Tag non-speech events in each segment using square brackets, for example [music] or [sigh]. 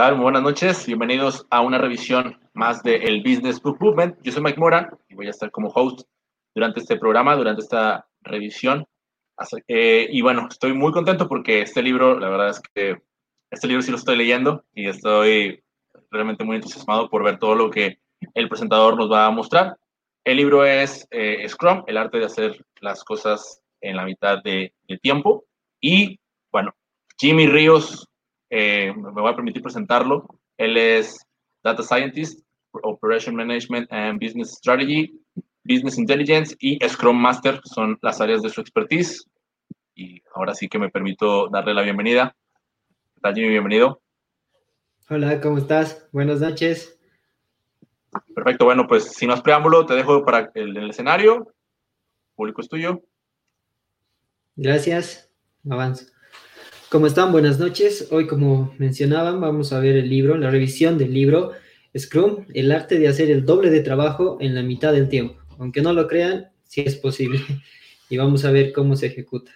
¿Qué tal? Muy buenas noches. Bienvenidos a una revisión más de el Business Book Movement. Yo soy Mike Mora y voy a estar como host durante este programa, durante esta revisión. Eh, y bueno, estoy muy contento porque este libro, la verdad es que este libro sí lo estoy leyendo y estoy realmente muy entusiasmado por ver todo lo que el presentador nos va a mostrar. El libro es eh, Scrum, el arte de hacer las cosas en la mitad de, de tiempo. Y bueno, Jimmy Ríos eh, me voy a permitir presentarlo. Él es Data Scientist, Operation Management and Business Strategy, Business Intelligence y Scrum Master son las áreas de su expertise. Y ahora sí que me permito darle la bienvenida. ¿Qué tal, Jimmy? Bienvenido. Hola, ¿cómo estás? Buenas noches. Perfecto, bueno, pues sin más preámbulo, te dejo para el, el escenario. El público es tuyo. Gracias. Avanzo. ¿Cómo están? Buenas noches. Hoy, como mencionaban, vamos a ver el libro, la revisión del libro Scrum, el arte de hacer el doble de trabajo en la mitad del tiempo. Aunque no lo crean, sí es posible. [laughs] Y vamos a ver cómo se ejecuta.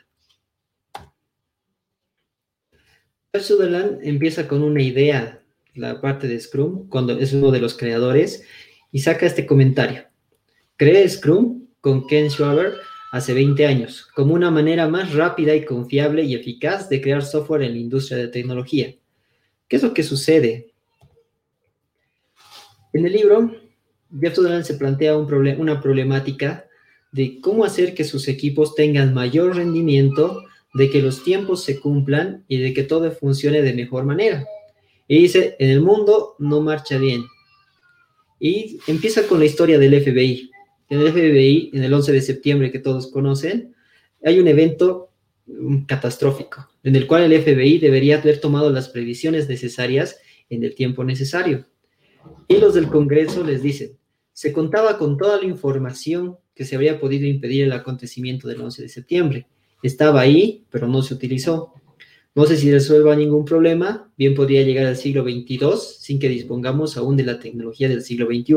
Sutherland empieza con una idea, la parte de Scrum, cuando es uno de los creadores, y saca este comentario. Cree Scrum con Ken Schwaber hace 20 años, como una manera más rápida y confiable y eficaz de crear software en la industria de tecnología. ¿Qué es lo que sucede? En el libro, Jeff Sutherland se plantea un una problemática de cómo hacer que sus equipos tengan mayor rendimiento, de que los tiempos se cumplan y de que todo funcione de mejor manera. Y dice, en el mundo no marcha bien. Y empieza con la historia del FBI en el FBI, en el 11 de septiembre que todos conocen, hay un evento mm, catastrófico, en el cual el FBI debería haber tomado las previsiones necesarias en el tiempo necesario. Y los del Congreso les dicen, se contaba con toda la información que se habría podido impedir el acontecimiento del 11 de septiembre. Estaba ahí, pero no se utilizó. No sé si resuelva ningún problema, bien podría llegar al siglo XXII sin que dispongamos aún de la tecnología del siglo XXI.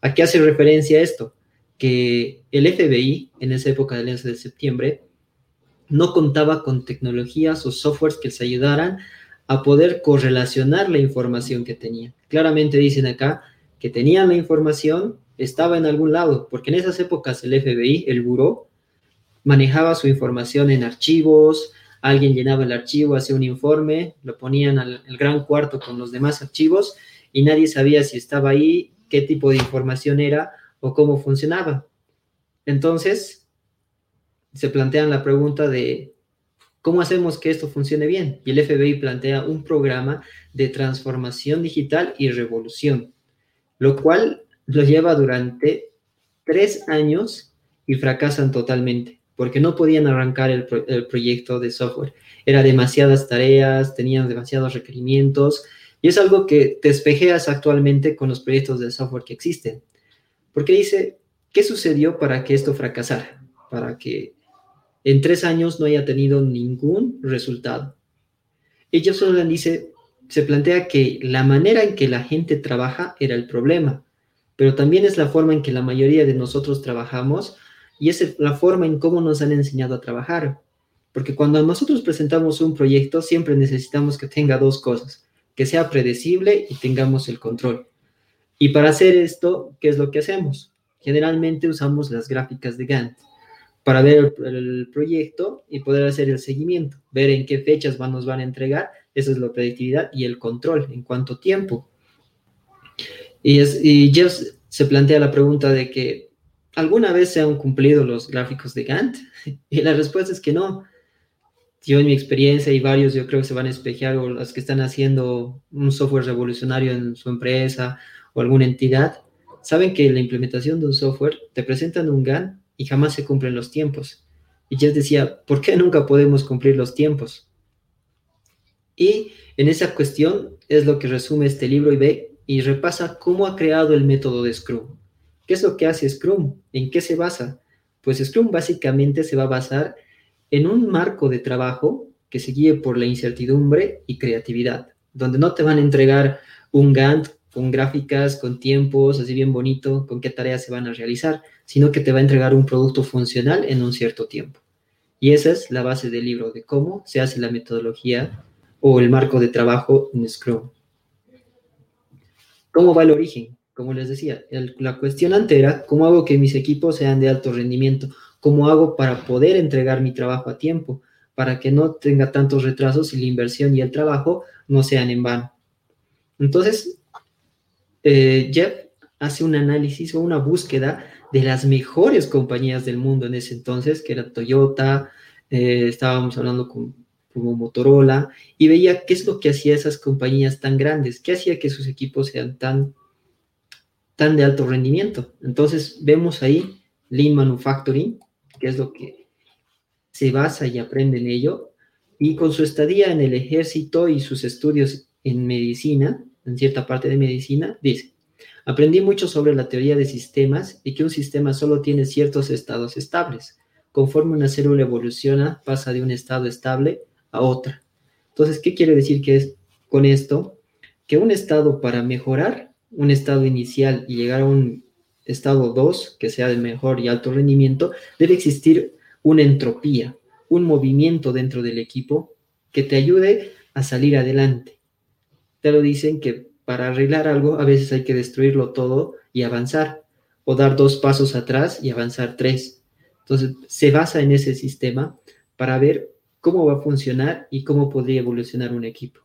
¿A qué hace referencia esto? Que el FBI, en esa época del 11 de septiembre, no contaba con tecnologías o softwares que les ayudaran a poder correlacionar la información que tenían. Claramente dicen acá que tenían la información, estaba en algún lado, porque en esas épocas el FBI, el buró, manejaba su información en archivos, alguien llenaba el archivo, hacía un informe, lo ponían al gran cuarto con los demás archivos y nadie sabía si estaba ahí, qué tipo de información era o cómo funcionaba. Entonces, se plantean la pregunta de cómo hacemos que esto funcione bien. Y el FBI plantea un programa de transformación digital y revolución, lo cual lo lleva durante tres años y fracasan totalmente, porque no podían arrancar el, proyecto de software. Era demasiadas tareas, tenían demasiados requerimientos, y es algo que te espejeas actualmente con los proyectos de software que existen. Porque dice, ¿qué sucedió para que esto fracasara? Para que en tres años no haya tenido ningún resultado. Ella solo dice, se plantea que la manera en que la gente trabaja era el problema, pero también es la forma en que la mayoría de nosotros trabajamos y es la forma en cómo nos han enseñado a trabajar. Porque cuando nosotros presentamos un proyecto, siempre necesitamos que tenga dos cosas, que sea predecible y tengamos el control. Y para hacer esto, ¿qué es lo que hacemos? Generalmente usamos las gráficas de Gantt para ver el, proyecto y poder hacer el seguimiento, ver en qué fechas nos van a entregar, esa es la predictividad y el control, en cuánto tiempo. Y, es, y Jeff se plantea la pregunta de que ¿alguna vez se han cumplido los gráficos de Gantt? [laughs] Y la respuesta es que no. Yo en mi experiencia y varios yo creo que se van a espejear o los que están haciendo un software revolucionario en su empresa o alguna entidad, saben que la implementación de un software te presentan un GAN y jamás se cumplen los tiempos. Y Jeff decía, ¿por qué nunca podemos cumplir los tiempos? Y en esa cuestión es lo que resume este libro y ve y repasa cómo ha creado el método de Scrum. ¿Qué es lo que hace Scrum? ¿En qué se basa? Pues Scrum básicamente se va a basar en un marco de trabajo que se guíe por la incertidumbre y creatividad, donde no te van a entregar un Gantt con gráficas, con tiempos, así bien bonito, con qué tareas se van a realizar, sino que te va a entregar un producto funcional en un cierto tiempo. Y esa es la base del libro, de cómo se hace la metodología o el marco de trabajo en Scrum. ¿Cómo va el origen? Como les decía, la cuestión antes era, ¿cómo hago que mis equipos sean de alto rendimiento? ¿Cómo hago para poder entregar mi trabajo a tiempo? Para que no tenga tantos retrasos y la inversión y el trabajo no sean en vano. Entonces, eh, Jeff hace un análisis o una búsqueda de las mejores compañías del mundo en ese entonces, que era Toyota, eh, estábamos hablando con, como Motorola, y veía qué es lo que hacía esas compañías tan grandes, qué hacía que sus equipos sean tan, tan de alto rendimiento. Entonces vemos ahí Lean Manufacturing, que es lo que se basa y aprende en ello, y con su estadía en el ejército y sus estudios en medicina, en cierta parte de medicina, dice, aprendí mucho sobre la teoría de sistemas y que un sistema solo tiene ciertos estados estables. Conforme una célula evoluciona, pasa de un estado estable a otra. Entonces, ¿qué quiere decir que es con esto? Que un estado para mejorar, un estado inicial y llegar a un estado 2, que sea de mejor y alto rendimiento, debe existir una entropía, un movimiento dentro del equipo que te ayude a salir adelante. Te lo dicen que para arreglar algo a veces hay que destruirlo todo y avanzar, o dar dos pasos atrás y avanzar tres. Entonces, se basa en ese sistema para ver cómo va a funcionar y cómo podría evolucionar un equipo.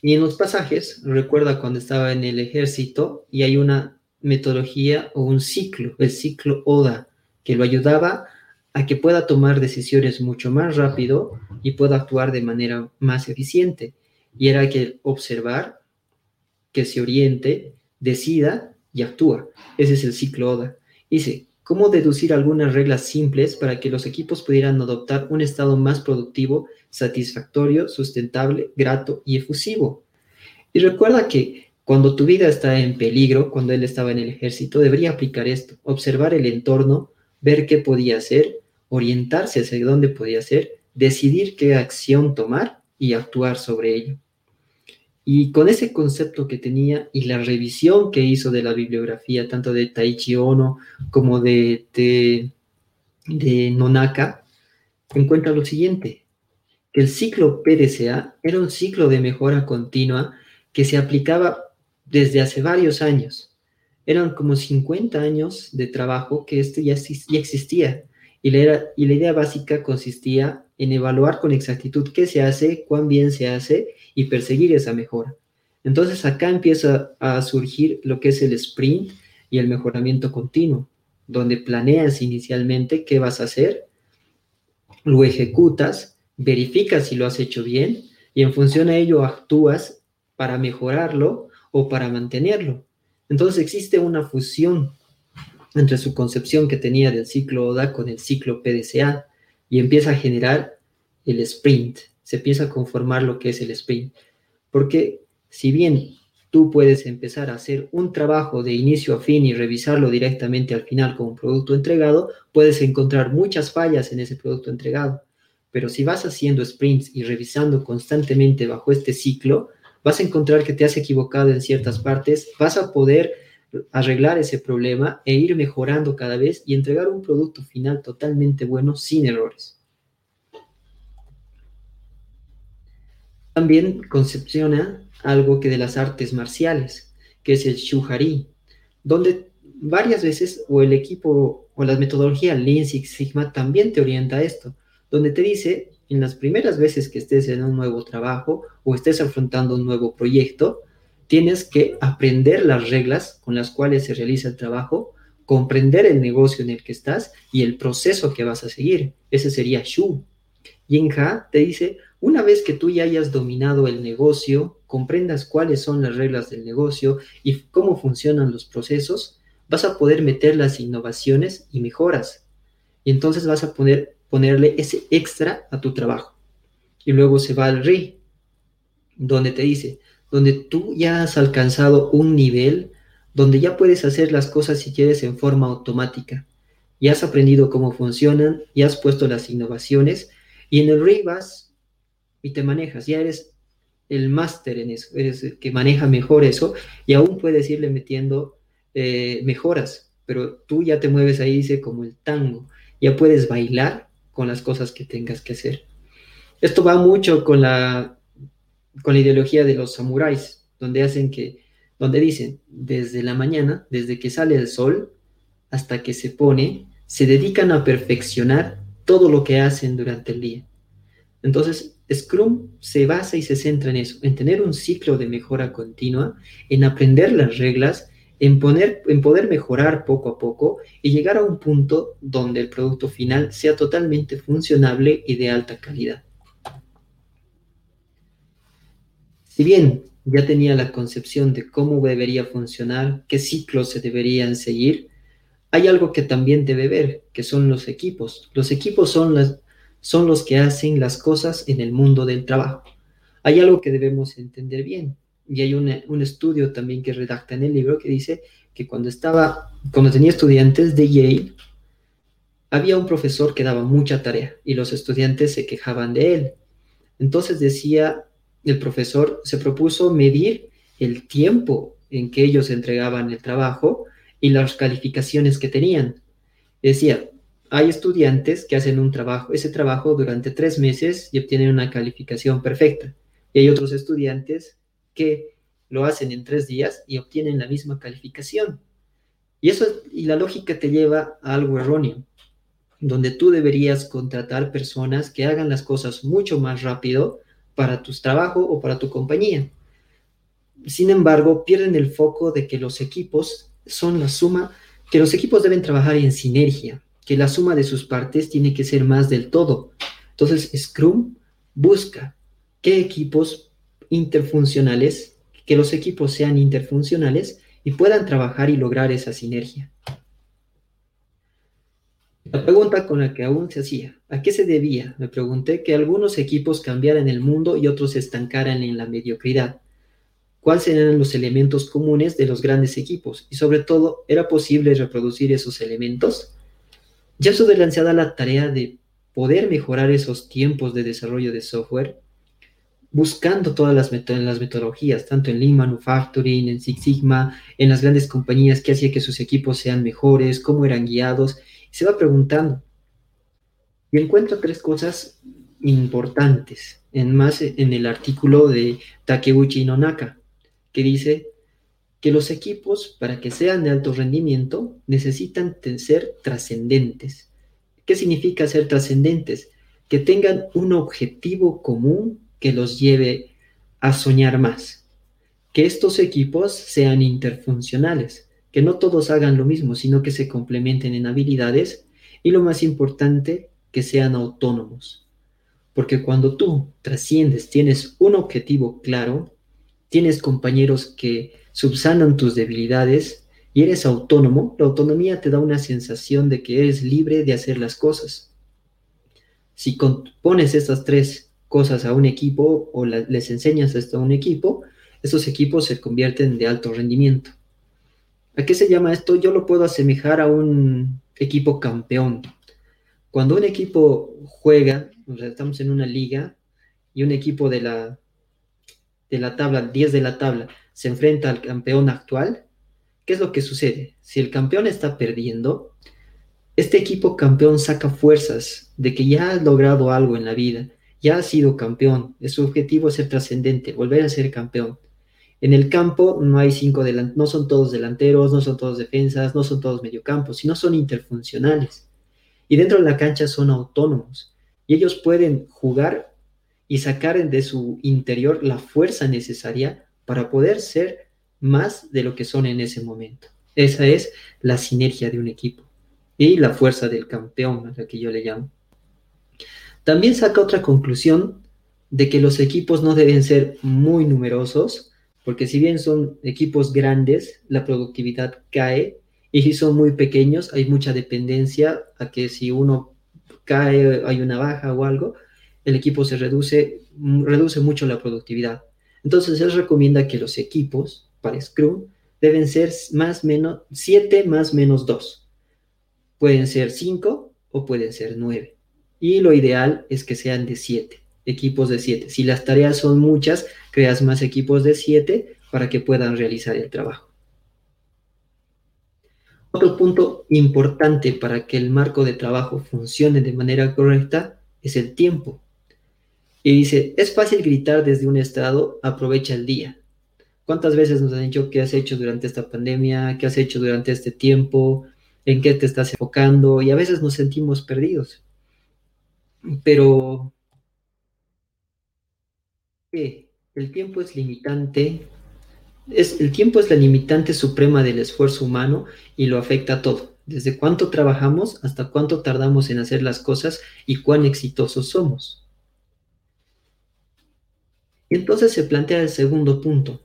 Y en los pasajes, recuerda cuando estaba en el ejército y hay una metodología o un ciclo, el ciclo ODA, que lo ayudaba a que pueda tomar decisiones mucho más rápido y pueda actuar de manera más eficiente. Y era que observar, que se oriente, decida y actúa. Ese es el ciclo ODA. Dice, cómo deducir algunas reglas simples para que los equipos pudieran adoptar un estado más productivo, satisfactorio, sustentable, grato y efusivo. Y recuerda que cuando tu vida está en peligro, cuando él estaba en el ejército, debería aplicar esto, observar el entorno, ver qué podía hacer, orientarse hacia dónde podía hacer, decidir qué acción tomar y actuar sobre ello. Y con ese concepto que tenía y la revisión que hizo de la bibliografía, tanto de Taichi Ono como de, de, Nonaka, encuentra lo siguiente, que el ciclo PDCA era un ciclo de mejora continua que se aplicaba desde hace varios años. Eran como 50 años de trabajo que esto ya, ya existía. Y la, idea básica consistía en evaluar con exactitud qué se hace, cuán bien se hace y perseguir esa mejora. Entonces acá empieza a surgir lo que es el sprint y el mejoramiento continuo, donde planeas inicialmente qué vas a hacer, lo ejecutas, verificas si lo has hecho bien y en función a ello actúas para mejorarlo o para mantenerlo. Entonces existe una fusión entre su concepción que tenía del ciclo ODA con el ciclo PDCA y empieza a generar el sprint, se empieza a conformar lo que es el sprint. Porque si bien tú puedes empezar a hacer un trabajo de inicio a fin y revisarlo directamente al final con un producto entregado, puedes encontrar muchas fallas en ese producto entregado. Pero si vas haciendo sprints y revisando constantemente bajo este ciclo, vas a encontrar que te has equivocado en ciertas partes, vas a poder arreglar ese problema e ir mejorando cada vez y entregar un producto final totalmente bueno sin errores. También concepciona algo que de las artes marciales, que es el shuhari, donde varias veces o el equipo o la metodología Lean Six Sigma también te orienta a esto, donde te dice en las primeras veces que estés en un nuevo trabajo o estés afrontando un nuevo proyecto, tienes que aprender las reglas con las cuales se realiza el trabajo, comprender el negocio en el que estás y el proceso que vas a seguir. Ese sería Shu. Y en Ha te dice, una vez que tú ya hayas dominado el negocio, comprendas cuáles son las reglas del negocio y cómo funcionan los procesos, vas a poder meter las innovaciones y mejoras. Y entonces vas a poder ponerle ese extra a tu trabajo. Y luego se va al RI, donde te dice, donde tú ya has alcanzado un nivel donde ya puedes hacer las cosas si quieres en forma automática. Ya has aprendido cómo funcionan, ya has puesto las innovaciones y en el RI vas y te manejas, ya eres el máster en eso, eres el que maneja mejor eso y aún puedes irle metiendo eh, mejoras, pero tú ya te mueves ahí, dice, como el tango, ya puedes bailar con las cosas que tengas que hacer. Esto va mucho con la, con la ideología de los samuráis, donde hacen que, donde dicen, desde la mañana, desde que sale el sol hasta que se pone, se dedican a perfeccionar todo lo que hacen durante el día. Entonces, Scrum se basa y se centra en eso, en tener un ciclo de mejora continua, en aprender las reglas, en, poner, en poder mejorar poco a poco y llegar a un punto donde el producto final sea totalmente funcionable y de alta calidad. Si bien ya tenía la concepción de cómo debería funcionar, qué ciclos se deberían seguir, hay algo que también debe ver, que son los equipos. Los equipos son, las, son los que hacen las cosas en el mundo del trabajo. Hay algo que debemos entender bien. Y hay un estudio también que redacta en el libro que dice que cuando estaba, cuando tenía estudiantes de Yale, había un profesor que daba mucha tarea y los estudiantes se quejaban de él. Entonces decía el profesor se propuso medir el tiempo en que ellos entregaban el trabajo y las calificaciones que tenían. Decía, hay estudiantes que hacen un trabajo, ese trabajo durante tres meses y obtienen una calificación perfecta. Y hay otros estudiantes que lo hacen en tres días y obtienen la misma calificación. Y eso y la lógica te lleva a algo erróneo, donde tú deberías contratar personas que hagan las cosas mucho más rápido para tu trabajo o para tu compañía. Sin embargo, pierden el foco de que los equipos son la suma, que los equipos deben trabajar en sinergia, que la suma de sus partes tiene que ser más del todo. Entonces, Scrum busca qué equipos interfuncionales, que los equipos sean interfuncionales y puedan trabajar y lograr esa sinergia. La pregunta con la que aún se hacía, ¿a qué se debía? Me pregunté que algunos equipos cambiaran el mundo y otros se estancaran en la mediocridad. ¿Cuáles eran los elementos comunes de los grandes equipos? Y sobre todo, ¿era posible reproducir esos elementos? Ya se lanzada la tarea de poder mejorar esos tiempos de desarrollo de software, buscando todas las, metodologías, tanto en Lean Manufacturing, en Six Sigma, en las grandes compañías, que hacía que sus equipos sean mejores, cómo eran guiados, se va preguntando. Y encuentro tres cosas importantes en más en el artículo de Takeuchi Nonaka, que dice que los equipos, para que sean de alto rendimiento, necesitan ser trascendentes. ¿Qué significa ser trascendentes? Que tengan un objetivo común que los lleve a soñar más. Que estos equipos sean interfuncionales que no todos hagan lo mismo, sino que se complementen en habilidades y lo más importante, que sean autónomos. Porque cuando tú trasciendes, tienes un objetivo claro, tienes compañeros que subsanan tus debilidades y eres autónomo, la autonomía te da una sensación de que eres libre de hacer las cosas. Si pones estas tres cosas a un equipo o les enseñas esto a un equipo, esos equipos se convierten de alto rendimiento. ¿A qué se llama esto? Yo lo puedo asemejar a un equipo campeón. Cuando un equipo juega, estamos en una liga y un equipo de la, de la tabla, 10 de la tabla, se enfrenta al campeón actual, ¿qué es lo que sucede? Si el campeón está perdiendo, este equipo campeón saca fuerzas de que ya ha logrado algo en la vida, ya ha sido campeón, su objetivo es ser trascendente, volver a ser campeón. En el campo no hay cinco delanteros, no son todos delanteros, no son todos defensas, no son todos mediocampos, sino son interfuncionales. Y dentro de la cancha son autónomos. Y ellos pueden jugar y sacar de su interior la fuerza necesaria para poder ser más de lo que son en ese momento. Esa es la sinergia de un equipo y la fuerza del campeón, a la que yo le llamo. También saca otra conclusión de que los equipos no deben ser muy numerosos, porque si bien son equipos grandes, la productividad cae y si son muy pequeños hay mucha dependencia a que si uno cae, hay una baja o algo, el equipo se reduce, reduce mucho la productividad. Entonces él recomienda que los equipos para Scrum deben ser más menos 7 más menos 2. Pueden ser 5 o pueden ser 9. Y lo ideal es que sean de 7 equipos de 7. Si las tareas son muchas, creas más equipos de 7 para que puedan realizar el trabajo. Otro punto importante para que el marco de trabajo funcione de manera correcta es el tiempo. Y dice, es fácil gritar desde un estado, aprovecha el día, ¿Cuántas veces nos han dicho qué has hecho durante esta pandemia? ¿Qué has hecho durante este tiempo? ¿En qué te estás enfocando? Y a veces nos sentimos perdidos. Pero el tiempo es limitante. Es, el tiempo es la limitante suprema del esfuerzo humano y lo afecta a todo. Desde cuánto trabajamos hasta cuánto tardamos en hacer las cosas y cuán exitosos somos. Y entonces se plantea el segundo punto.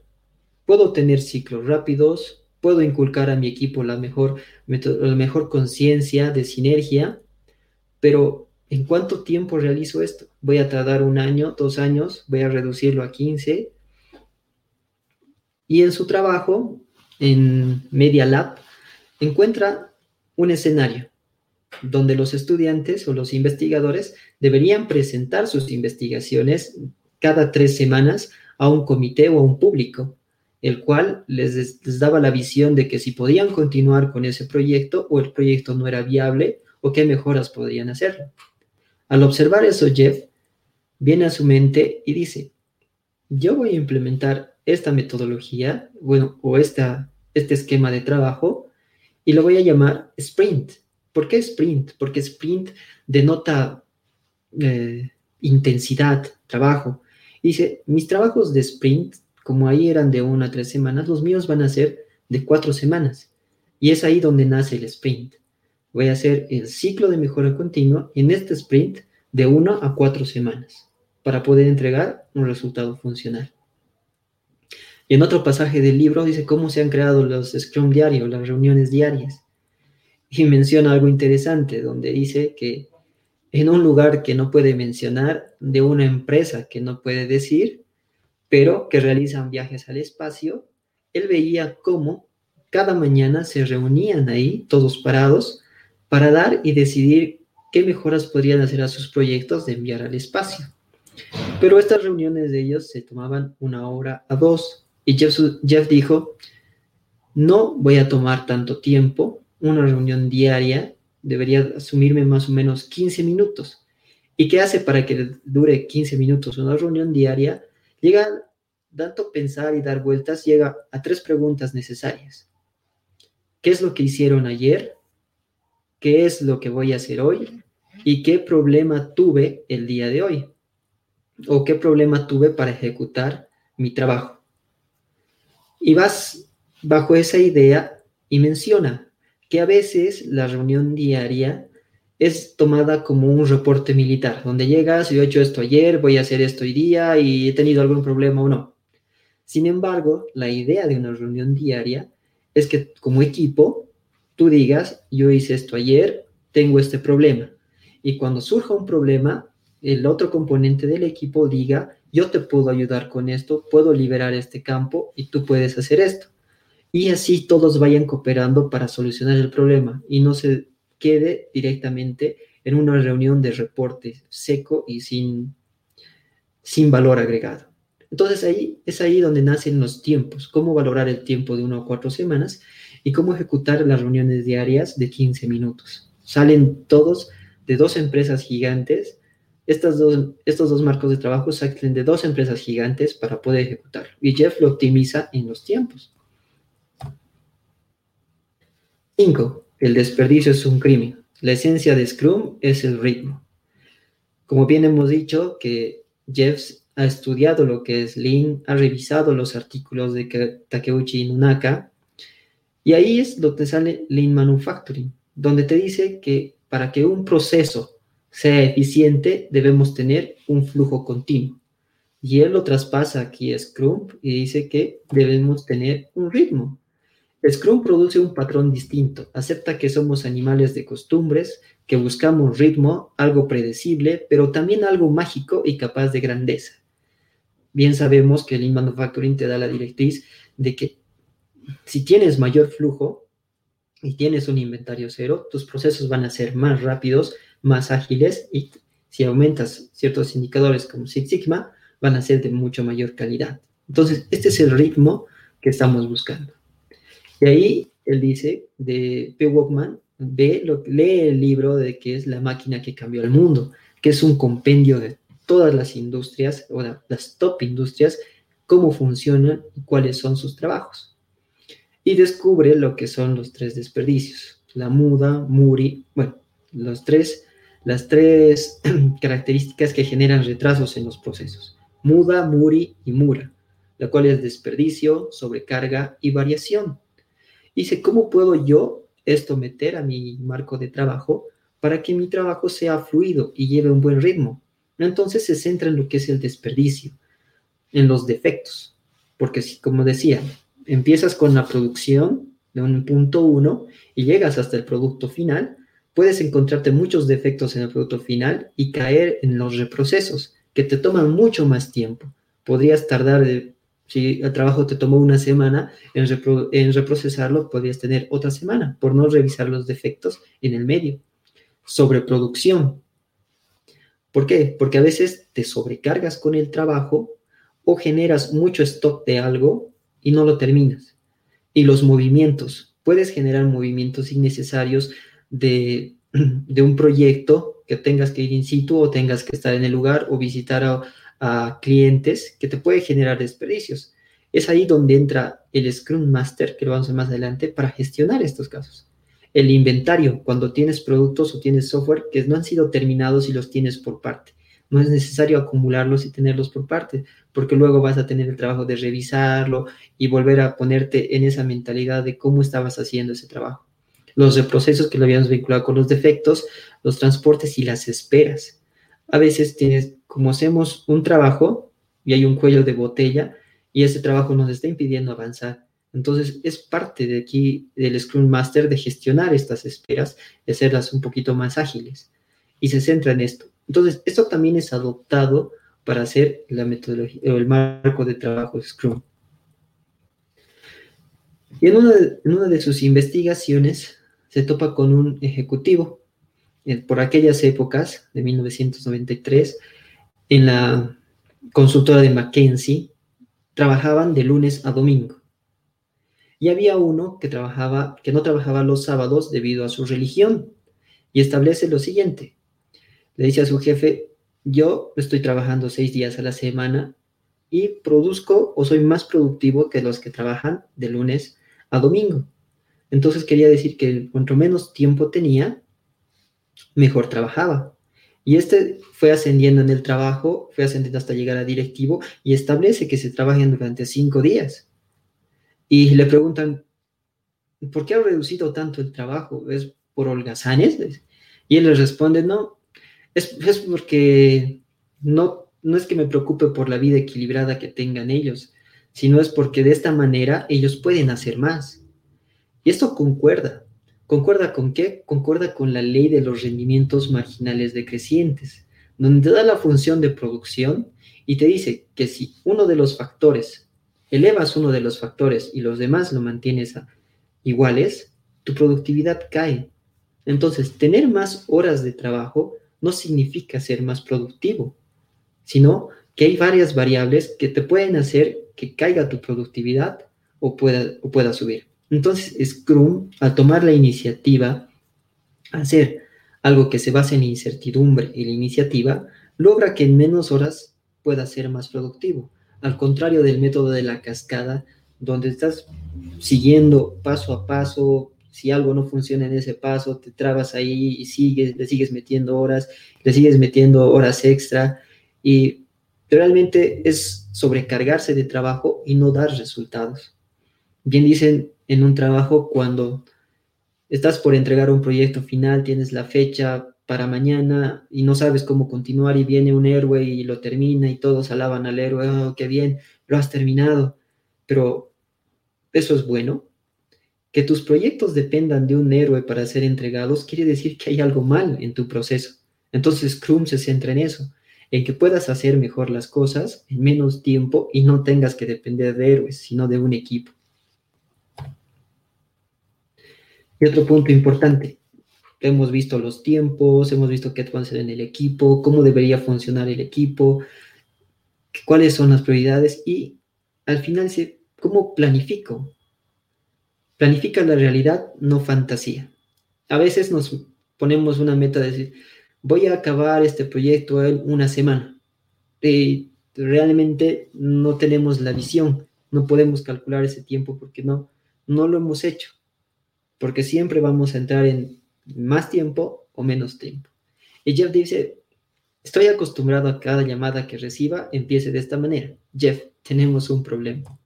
Puedo tener ciclos rápidos, puedo inculcar a mi equipo la mejor conciencia de sinergia, pero ¿en cuánto tiempo realizo esto? Voy a tardar un año, dos años, voy a reducirlo a 15. Y en su trabajo, en Media Lab, encuentra un escenario donde los estudiantes o los investigadores deberían presentar sus investigaciones cada tres semanas a un comité o a un público, el cual les, daba la visión de que si podían continuar con ese proyecto o el proyecto no era viable o qué mejoras podrían hacerlo. Al observar eso, Jeff viene a su mente y dice, yo voy a implementar esta metodología, bueno, o esta, este esquema de trabajo, y lo voy a llamar sprint. ¿Por qué sprint? Porque sprint denota eh, intensidad, trabajo. Dice, mis trabajos de sprint, como ahí eran de una a tres semanas, los míos van a ser de cuatro semanas. Y es ahí donde nace el sprint. Voy a hacer el ciclo de mejora continua en este sprint de una a cuatro semanas para poder entregar un resultado funcional. Y en otro pasaje del libro dice cómo se han creado los Scrum diarios, las reuniones diarias. Y menciona algo interesante, donde dice que en un lugar que no puede mencionar, de una empresa que no puede decir, pero que realizan viajes al espacio, él veía cómo cada mañana se reunían ahí, todos parados, para dar y decidir qué mejoras podrían hacer a sus proyectos de enviar al espacio. Pero estas reuniones de ellos se tomaban una hora a dos. Y Jeff, dijo, no voy a tomar tanto tiempo, una reunión diaria debería asumirme más o menos 15 minutos. ¿Y qué hace para que dure 15 minutos una reunión diaria? Llega, tanto pensar y dar vueltas, llega a tres preguntas necesarias. ¿Qué es lo que hicieron ayer? ¿Qué es lo que voy a hacer hoy? ¿Y qué problema tuve el día de hoy? ¿O qué problema tuve para ejecutar mi trabajo? Y vas bajo esa idea y menciona que a veces la reunión diaria es tomada como un reporte militar, donde llegas, yo he hecho esto ayer, voy a hacer esto hoy día y he tenido algún problema o no. Sin embargo, la idea de una reunión diaria es que como equipo tú digas, yo hice esto ayer, tengo este problema. Y cuando surja un problema, el otro componente del equipo diga, yo te puedo ayudar con esto, puedo liberar este campo y tú puedes hacer esto y así todos vayan cooperando para solucionar el problema y no se quede directamente en una reunión de reporte seco y sin, sin valor agregado. Entonces ahí es ahí donde nacen los tiempos, cómo valorar el tiempo de una o cuatro semanas y cómo ejecutar las reuniones diarias de 15 minutos. Salen todos de dos empresas gigantes. Estos dos marcos de trabajo salen de dos empresas gigantes para poder ejecutar. Y Jeff lo optimiza en los tiempos. 5. El desperdicio es un crimen. La esencia de Scrum es el ritmo. Como bien hemos dicho, que Jeff ha estudiado lo que es Lean, ha revisado los artículos de Takeuchi Nunaka, y ahí es donde sale Lean Manufacturing, donde te dice que para que un proceso sea eficiente debemos tener un flujo continuo. Y él lo traspasa aquí a Scrum y dice que debemos tener un ritmo. Scrum produce un patrón distinto, acepta que somos animales de costumbres, que buscamos ritmo, algo predecible, pero también algo mágico y capaz de grandeza. Bien sabemos que Lean Manufacturing te da la directriz de que si tienes mayor flujo y tienes un inventario cero, tus procesos van a ser más rápidos, más ágiles y si aumentas ciertos indicadores como Six Sigma, van a ser de mucho mayor calidad. Entonces, este es el ritmo que estamos buscando. Y ahí él dice, de P. Walkman, ve lee el libro de que es la máquina que cambió el mundo, que es un compendio de todas las industrias, o las top industrias, cómo funcionan y cuáles son sus trabajos. Y descubre lo que son los tres desperdicios, la muda, muri, bueno, los tres, las tres [clears throat] características que generan retrasos en los procesos, muda, muri y mura, la cual es desperdicio, sobrecarga y variación. Dice, ¿cómo puedo yo esto meter a mi marco de trabajo para que mi trabajo sea fluido y lleve un buen ritmo? Entonces se centra en lo que es el desperdicio, en los defectos, porque si, como decía, empiezas con la producción de un punto uno y llegas hasta el producto final, puedes encontrarte muchos defectos en el producto final y caer en los reprocesos, que te toman mucho más tiempo. Podrías tardar, si el trabajo te tomó una semana, en, en reprocesarlo podrías tener otra semana por no revisar los defectos en el medio. Sobreproducción. ¿Por qué? Porque a veces te sobrecargas con el trabajo o generas mucho stock de algo y no lo terminas. Y los movimientos. Puedes generar movimientos innecesarios de, un proyecto que tengas que ir in situ o tengas que estar en el lugar o visitar a, a clientes que te puede generar desperdicios. Es ahí donde entra el Scrum Master, que lo vamos a ver más adelante, para gestionar estos casos. El inventario, cuando tienes productos o tienes software que no han sido terminados y los tienes por parte. No es necesario acumularlos y tenerlos por parte, porque luego vas a tener el trabajo de revisarlo y volver a ponerte en esa mentalidad de cómo estabas haciendo ese trabajo los reprocesos que lo habíamos vinculado con los defectos, los transportes y las esperas. A veces tienes, como hacemos un trabajo y hay un cuello de botella y ese trabajo nos está impidiendo avanzar. Entonces es parte de aquí del Scrum Master de gestionar estas esperas, de hacerlas un poquito más ágiles y se centra en esto. Entonces esto también es adoptado para hacer la metodología o el marco de trabajo Scrum. Y en una, de sus investigaciones se topa con un ejecutivo. Por aquellas épocas, de 1993, en la consultora de McKinsey, trabajaban de lunes a domingo. Y había uno que, trabajaba, que no trabajaba los sábados debido a su religión. Y establece lo siguiente. Le dice a su jefe, yo estoy trabajando seis días a la semana y produzco o soy más productivo que los que trabajan de lunes a domingo. Entonces quería decir que cuanto menos tiempo tenía, mejor trabajaba. Y este fue ascendiendo en el trabajo, fue ascendiendo hasta llegar a directivo y establece que se trabajen durante cinco días. Y le preguntan, ¿por qué ha reducido tanto el trabajo? ¿Es por holgazanes? Y él les responde, no, es, es porque no, no es que me preocupe por la vida equilibrada que tengan ellos, sino es porque de esta manera ellos pueden hacer más. Y esto concuerda. ¿Concuerda con qué? Concuerda con la ley de los rendimientos marginales decrecientes, donde te da la función de producción y te dice que si uno de los factores, elevas uno de los factores y los demás lo mantienes iguales, tu productividad cae. Entonces, tener más horas de trabajo no significa ser más productivo, sino que hay varias variables que te pueden hacer que caiga tu productividad o pueda, o pueda subir. Entonces, Scrum, al tomar la iniciativa, hacer algo que se base en incertidumbre y la iniciativa, logra que en menos horas pueda ser más productivo. Al contrario del método de la cascada, donde estás siguiendo paso a paso, si algo no funciona en ese paso, te trabas ahí y sigues, le sigues metiendo horas, le sigues metiendo horas extra y realmente es sobrecargarse de trabajo y no dar resultados. Bien dicen en un trabajo cuando estás por entregar un proyecto final, tienes la fecha para mañana y no sabes cómo continuar y viene un héroe y lo termina y todos alaban al héroe, oh, qué bien, lo has terminado. Pero eso es bueno. Que tus proyectos dependan de un héroe para ser entregados quiere decir que hay algo mal en tu proceso. Entonces Scrum se centra en eso, en que puedas hacer mejor las cosas en menos tiempo y no tengas que depender de héroes, sino de un equipo. Y otro punto importante, hemos visto los tiempos, hemos visto qué puede hacer en el equipo, cómo debería funcionar el equipo, cuáles son las prioridades y al final, ¿cómo planifico? Planifica la realidad, no fantasía. A veces nos ponemos una meta de decir, voy a acabar este proyecto en una semana. Y realmente no tenemos la visión, no podemos calcular ese tiempo porque no, no lo hemos hecho, porque siempre vamos a entrar en más tiempo o menos tiempo. Y Jeff dice, estoy acostumbrado a cada llamada que reciba empiece de esta manera. Jeff, tenemos un problema.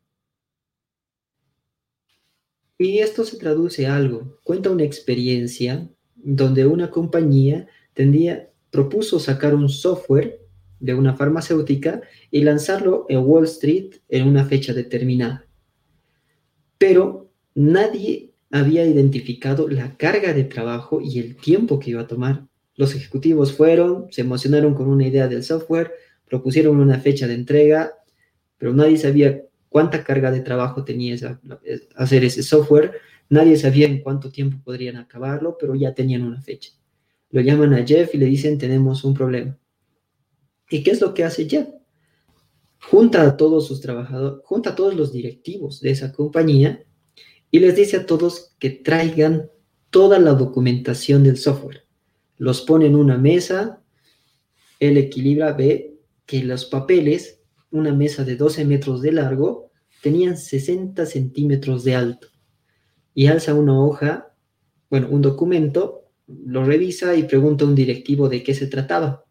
Y esto se traduce a algo. Cuenta una experiencia donde una compañía tendría, propuso sacar un software de una farmacéutica y lanzarlo en Wall Street en una fecha determinada. Pero nadie había identificado la carga de trabajo y el tiempo que iba a tomar. Los ejecutivos fueron, se emocionaron con una idea del software, propusieron una fecha de entrega, pero nadie sabía cuánta carga de trabajo tenía hacer ese software, nadie sabía en cuánto tiempo podrían acabarlo, pero ya tenían una fecha. Lo llaman a Jeff y le dicen, tenemos un problema. ¿Y qué es lo que hace Jeff? Junta a todos sus trabajadores, junta a todos los directivos de esa compañía y les dice a todos que traigan toda la documentación del software. Los pone en una mesa, él equilibra, ve que los papeles, una mesa de 12 metros de largo, tenían 60 centímetros de alto. Y alza una hoja, bueno, un documento, lo revisa y pregunta a un directivo de qué se trataba.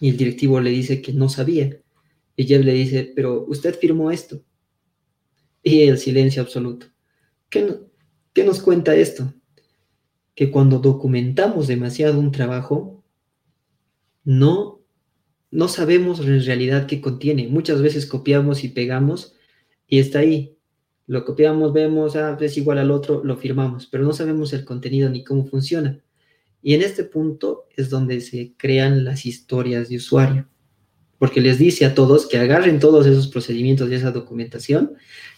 Y el directivo le dice que no sabía. Y Jeff le dice, pero usted firmó esto. Y el silencio absoluto. ¿Qué, ¿Qué, nos cuenta esto? Que cuando documentamos demasiado un trabajo, no, no sabemos en realidad qué contiene. Muchas veces copiamos y pegamos y está ahí. Lo copiamos, vemos, ah, es igual al otro, lo firmamos, pero no sabemos el contenido ni cómo funciona. Y en este punto es donde se crean las historias de usuario, porque les dice a todos que agarren todos esos procedimientos y esa documentación,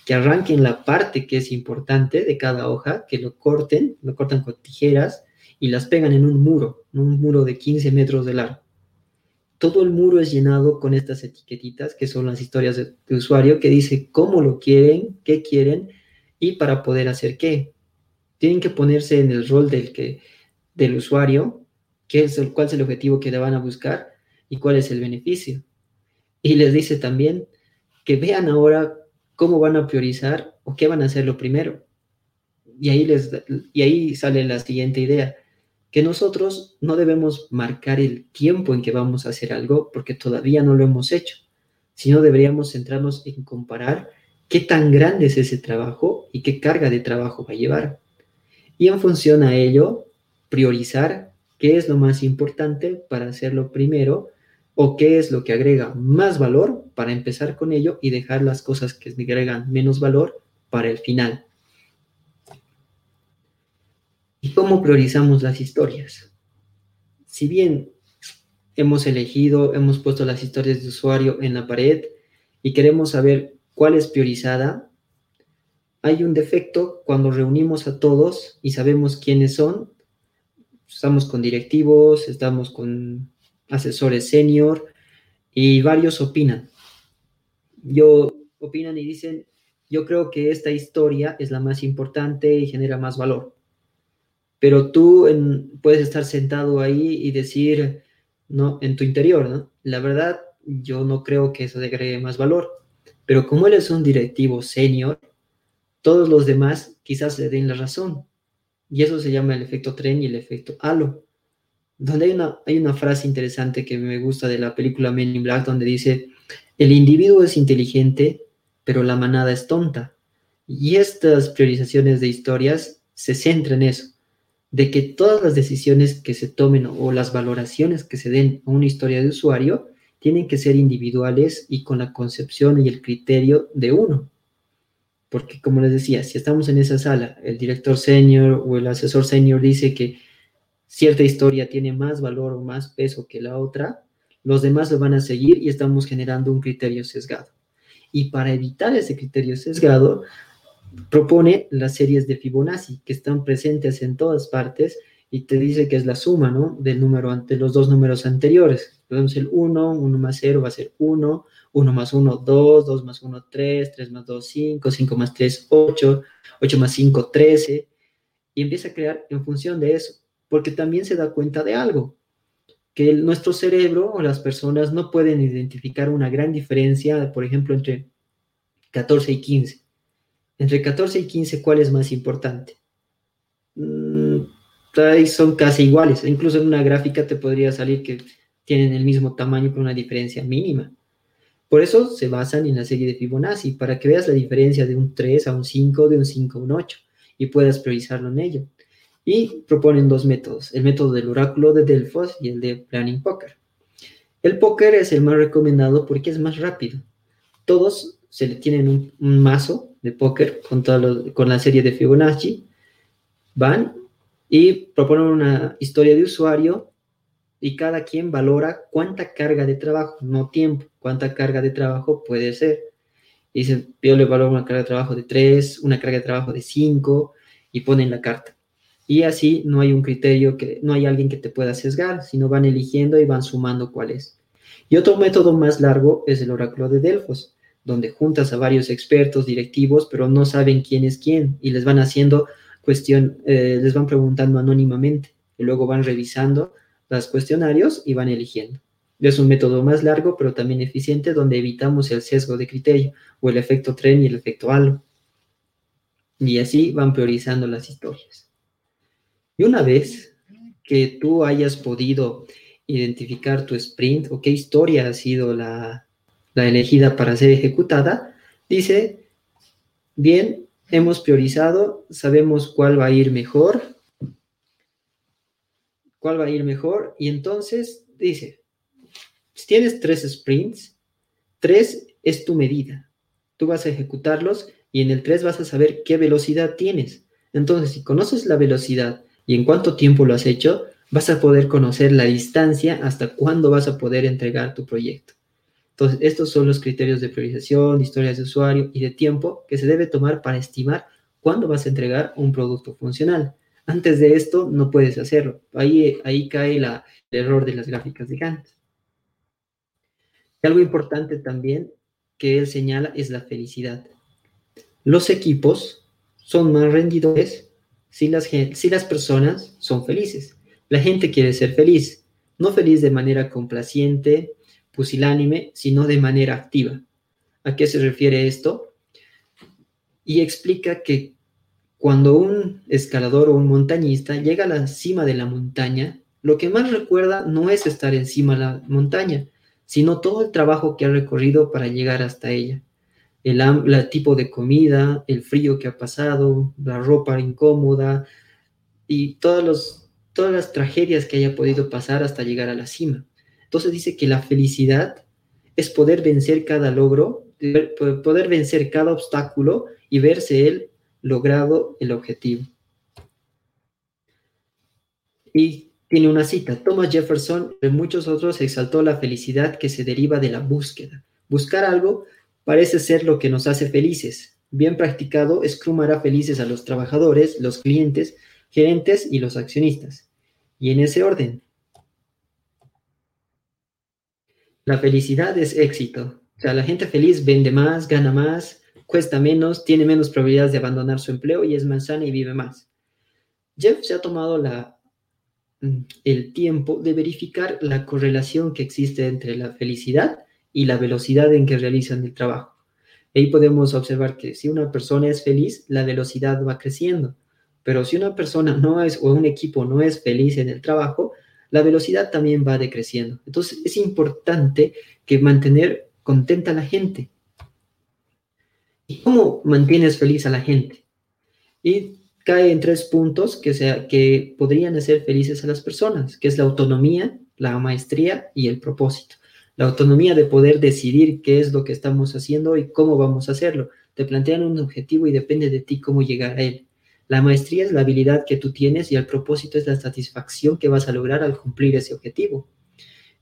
que arranquen la parte que es importante de cada hoja, que lo corten, lo cortan con tijeras y las pegan en un muro, un muro de 15 metros de largo. Todo el muro es llenado con estas etiquetitas, que son las historias de, usuario, que dice cómo lo quieren, qué quieren y para poder hacer qué. Tienen que ponerse en el rol del que del usuario, qué es el, cuál es el objetivo que le van a buscar y cuál es el beneficio. Y les dice también que vean ahora cómo van a priorizar o qué van a hacer lo primero. Y ahí, les, y ahí sale la siguiente idea, que nosotros no debemos marcar el tiempo en que vamos a hacer algo porque todavía no lo hemos hecho, sino deberíamos centrarnos en comparar qué tan grande es ese trabajo y qué carga de trabajo va a llevar. Y en función a ello, priorizar qué es lo más importante para hacerlo primero o qué es lo que agrega más valor para empezar con ello y dejar las cosas que agregan menos valor para el final. ¿Y cómo priorizamos las historias? Si bien hemos elegido, hemos puesto las historias de usuario en la pared y queremos saber cuál es priorizada, hay un defecto cuando reunimos a todos y sabemos quiénes son estamos con directivos, estamos con asesores senior y varios opinan. Yo opinan y dicen, yo creo que esta historia es la más importante y genera más valor. Pero tú puedes estar sentado ahí y decir, no, en tu interior, ¿no? La verdad, yo no creo que eso agregue más valor. Pero como él es un directivo senior, todos los demás quizás le den la razón. Y eso se llama el efecto tren y el efecto halo. Donde hay una, hay una frase interesante que me gusta de la película Men in Black, donde dice, el individuo es inteligente, pero la manada es tonta. Y estas priorizaciones de historias se centran en eso, de que todas las decisiones que se tomen o las valoraciones que se den a una historia de usuario tienen que ser individuales y con la concepción y el criterio de uno. Porque como les decía, si estamos en esa sala, el director senior o el asesor senior dice que cierta historia tiene más valor o más peso que la otra, los demás lo van a seguir y estamos generando un criterio sesgado. Y para evitar ese criterio sesgado, propone las series de Fibonacci, que están presentes en todas partes y te dice que es la suma, ¿no? Del número ante los dos números anteriores. Podemos el 1, 1 más 0 va a ser 1, 1 más 1, 2, 2 más 1, 3, 3 más 2, 5, 5 más 3, 8, 8 más 5, 13, y empieza a crear en función de eso, porque también se da cuenta de algo. que nuestro cerebro o las personas no pueden identificar una gran diferencia, por ejemplo, entre 14 y 15. Entre 14 y 15, ¿cuál es más importante? Mm, son casi iguales. Incluso en una gráfica te podría salir que tienen el mismo tamaño con una diferencia mínima. Por eso se basan en la serie de Fibonacci, para que veas la diferencia de un 3 a un 5, de un 5 a un 8, y puedas priorizarlo en ello. Y proponen dos métodos, el método del oráculo de Delfos y el de Planning Poker. El póker es el más recomendado porque es más rápido. Todos se le tienen un, mazo de póker con, con la serie de Fibonacci, van y proponen una historia de usuario y cada quien valora cuánta carga de trabajo, no tiempo, cuánta carga de trabajo puede ser. Y dicen, yo le valoro una carga de trabajo de 3, una carga de trabajo de 5 y ponen la carta. Y así no hay un criterio, que no hay alguien que te pueda sesgar, sino van eligiendo y van sumando cuál es. Y otro método más largo es el oráculo de Delfos, donde juntas a varios expertos, directivos, pero no saben quién es quién y les van haciendo cuestión, eh, les van preguntando anónimamente y luego van revisando los cuestionarios y van eligiendo. Es un método más largo, pero también eficiente, donde evitamos el sesgo de criterio o el efecto tren y el efecto halo. Y así van priorizando las historias. Y una vez que tú hayas podido identificar tu sprint o qué historia ha sido la, la elegida para ser ejecutada, dice, bien, hemos priorizado, sabemos cuál va a ir mejor, cuál va a ir mejor. Y entonces dice, si tienes tres sprints, tres es tu medida. Tú vas a ejecutarlos y en el tres vas a saber qué velocidad tienes. Entonces, si conoces la velocidad y en cuánto tiempo lo has hecho, vas a poder conocer la distancia hasta cuándo vas a poder entregar tu proyecto. Entonces, estos son los criterios de priorización, historias de usuario y de tiempo que se debe tomar para estimar cuándo vas a entregar un producto funcional. Antes de esto no puedes hacerlo. Ahí, ahí cae el error de las gráficas de Gantt. algo importante también que él señala es la felicidad. Los equipos son más rendidores si las, si las personas son felices. La gente quiere ser feliz, no feliz de manera complaciente, pusilánime, sino de manera activa. ¿A qué se refiere esto? Y explica que cuando un escalador o un montañista llega a la cima de la montaña, lo que más recuerda no es estar encima de la montaña, sino todo el trabajo que ha recorrido para llegar hasta ella. El, tipo de comida, el frío que ha pasado, la ropa incómoda y todas las tragedias que haya podido pasar hasta llegar a la cima. Entonces dice que la felicidad es poder vencer cada logro, poder vencer cada obstáculo y verse él logrado el objetivo. Y tiene una cita. Thomas Jefferson, de muchos otros, exaltó la felicidad que se deriva de la búsqueda. Buscar algo parece ser lo que nos hace felices. Bien practicado, Scrum hará felices a los trabajadores, los clientes, gerentes y los accionistas. Y en ese orden. La felicidad es éxito. O sea, la gente feliz vende más, gana más, cuesta menos, tiene menos probabilidades de abandonar su empleo y es más sana y vive más. Jeff se ha tomado la, mm, el tiempo de verificar la correlación que existe entre la felicidad y la velocidad en que realizan el trabajo. Ahí podemos observar que si una persona es feliz, la velocidad va creciendo. Pero si una persona no es o un equipo no es feliz en el trabajo, la velocidad también va decreciendo. Entonces es importante que mantener contenta a la gente. ¿Y cómo mantienes feliz a la gente? Y cae en tres puntos que, sea, que podrían hacer felices a las personas, que es la autonomía, la maestría y el propósito. La autonomía de poder decidir qué es lo que estamos haciendo y cómo vamos a hacerlo. Te plantean un objetivo y depende de ti cómo llegar a él. La maestría es la habilidad que tú tienes y el propósito es la satisfacción que vas a lograr al cumplir ese objetivo.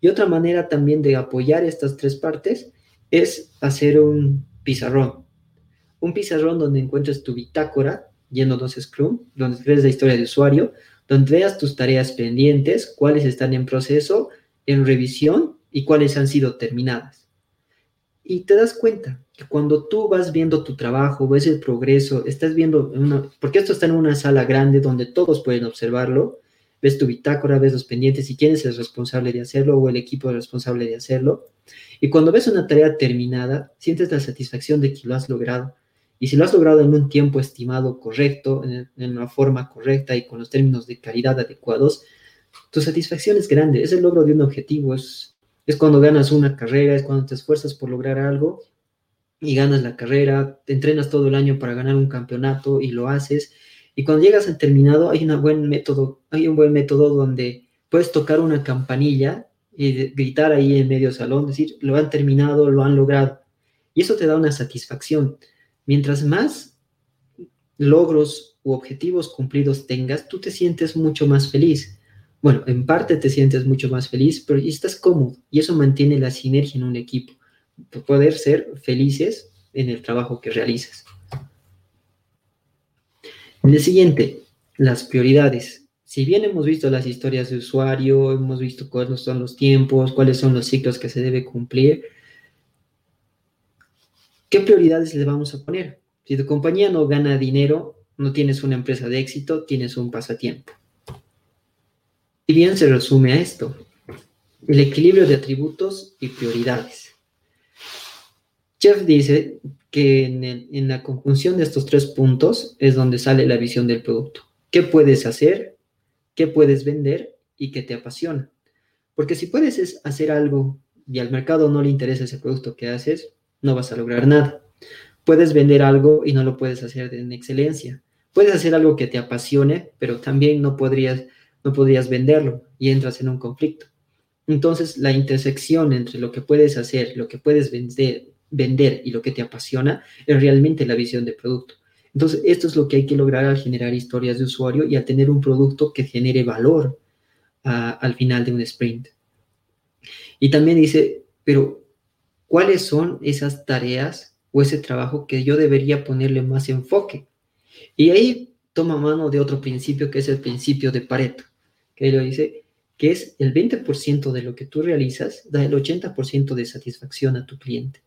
Y otra manera también de apoyar estas tres partes es hacer un pizarrón un pizarrón donde encuentres tu bitácora, dos Scrum, donde ves la historia de usuario, donde veas tus tareas pendientes, cuáles están en proceso, en revisión y cuáles han sido terminadas. Y te das cuenta cuando tú vas viendo tu trabajo, ves el progreso, estás viendo, porque esto está en una sala grande donde todos pueden observarlo, ves tu bitácora, ves los pendientes y quién es el responsable de hacerlo o el equipo responsable de hacerlo. Y cuando ves una tarea terminada, sientes la satisfacción de que lo has logrado. Y si lo has logrado en un tiempo estimado correcto, en, una forma correcta y con los términos de calidad adecuados, tu satisfacción es grande, es el logro de un objetivo, es, es cuando ganas una carrera, es cuando te esfuerzas por lograr algo y ganas la carrera, te entrenas todo el año para ganar un campeonato y lo haces. Y cuando llegas al terminado hay, una buen método, hay un buen método donde puedes tocar una campanilla y gritar ahí en medio salón, decir, lo han terminado, lo han logrado. Y eso te da una satisfacción. Mientras más logros u objetivos cumplidos tengas, tú te sientes mucho más feliz. Bueno, en parte te sientes mucho más feliz, pero estás cómodo y eso mantiene la sinergia en un equipo. Poder ser felices en el trabajo que realizas. En el siguiente, las prioridades. Si bien hemos visto las historias de usuario, hemos visto cuáles son los tiempos, cuáles son los ciclos que se debe cumplir, ¿qué prioridades le vamos a poner? Si tu compañía no gana dinero, no tienes una empresa de éxito, tienes un pasatiempo. Y bien se resume a esto, el equilibrio de atributos y prioridades. Jeff dice que en, la conjunción de estos tres puntos es donde sale la visión del producto. ¿Qué puedes hacer? ¿Qué puedes vender? ¿Y qué te apasiona? Porque si puedes hacer algo y al mercado no le interesa ese producto que haces, no vas a lograr nada. Puedes vender algo y no lo puedes hacer en excelencia. Puedes hacer algo que te apasione, pero también no podrías, no podrías venderlo y entras en un conflicto. Entonces, la intersección entre lo que puedes hacer, lo que puedes vender, vender y lo que te apasiona es realmente la visión de producto. Entonces, esto es lo que hay que lograr al generar historias de usuario y al tener un producto que genere valor al final de un sprint. Y también dice, pero cuáles son esas tareas o ese trabajo que yo debería ponerle más enfoque. Y ahí toma mano de otro principio que es el principio de Pareto, que lo dice que es el 20% de lo que tú realizas da el 80% de satisfacción a tu cliente.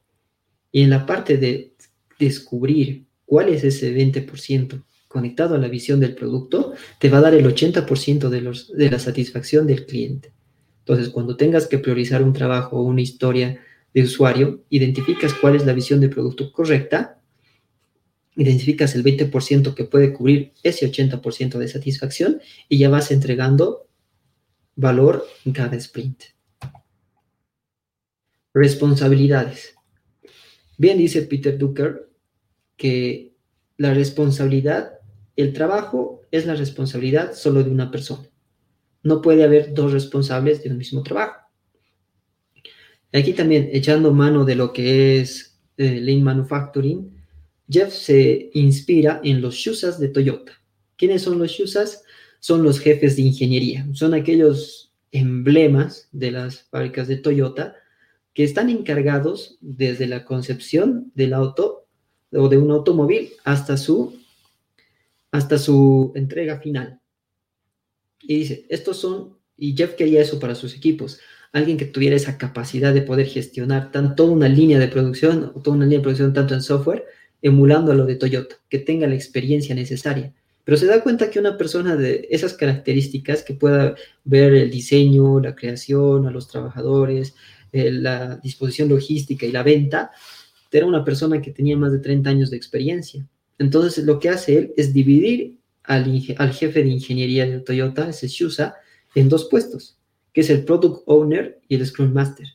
Y en la parte de descubrir cuál es ese 20% conectado a la visión del producto, te va a dar el 80% de, los, de la satisfacción del cliente. Entonces, cuando tengas que priorizar un trabajo o una historia de usuario, identificas cuál es la visión de producto correcta, identificas el 20% que puede cubrir ese 80% de satisfacción y ya vas entregando valor en cada sprint. Responsabilidades. Bien dice Peter Drucker que la responsabilidad, el trabajo es la responsabilidad solo de una persona. No puede haber dos responsables de un mismo trabajo. Aquí también, echando mano de lo que es eh, Lean Manufacturing, Jeff se inspira en los Shusas de Toyota. ¿Quiénes son los Shusas? Son los jefes de ingeniería. Son aquellos emblemas de las fábricas de Toyota que están encargados desde la concepción del auto o de un automóvil hasta su, hasta su entrega final. Y dice, estos son, y Jeff quería eso para sus equipos, alguien que tuviera esa capacidad de poder gestionar tanto una línea de producción o toda una línea de producción tanto en software, emulando a lo de Toyota, que tenga la experiencia necesaria. Pero se da cuenta que una persona de esas características, que pueda ver el diseño, la creación, a los trabajadores, eh, la disposición logística y la venta, era una persona que tenía más de 30 años de experiencia. Entonces, lo que hace él es dividir al, al jefe de ingeniería de Toyota, ese Shusa, en dos puestos que es el Product Owner y el Scrum Master.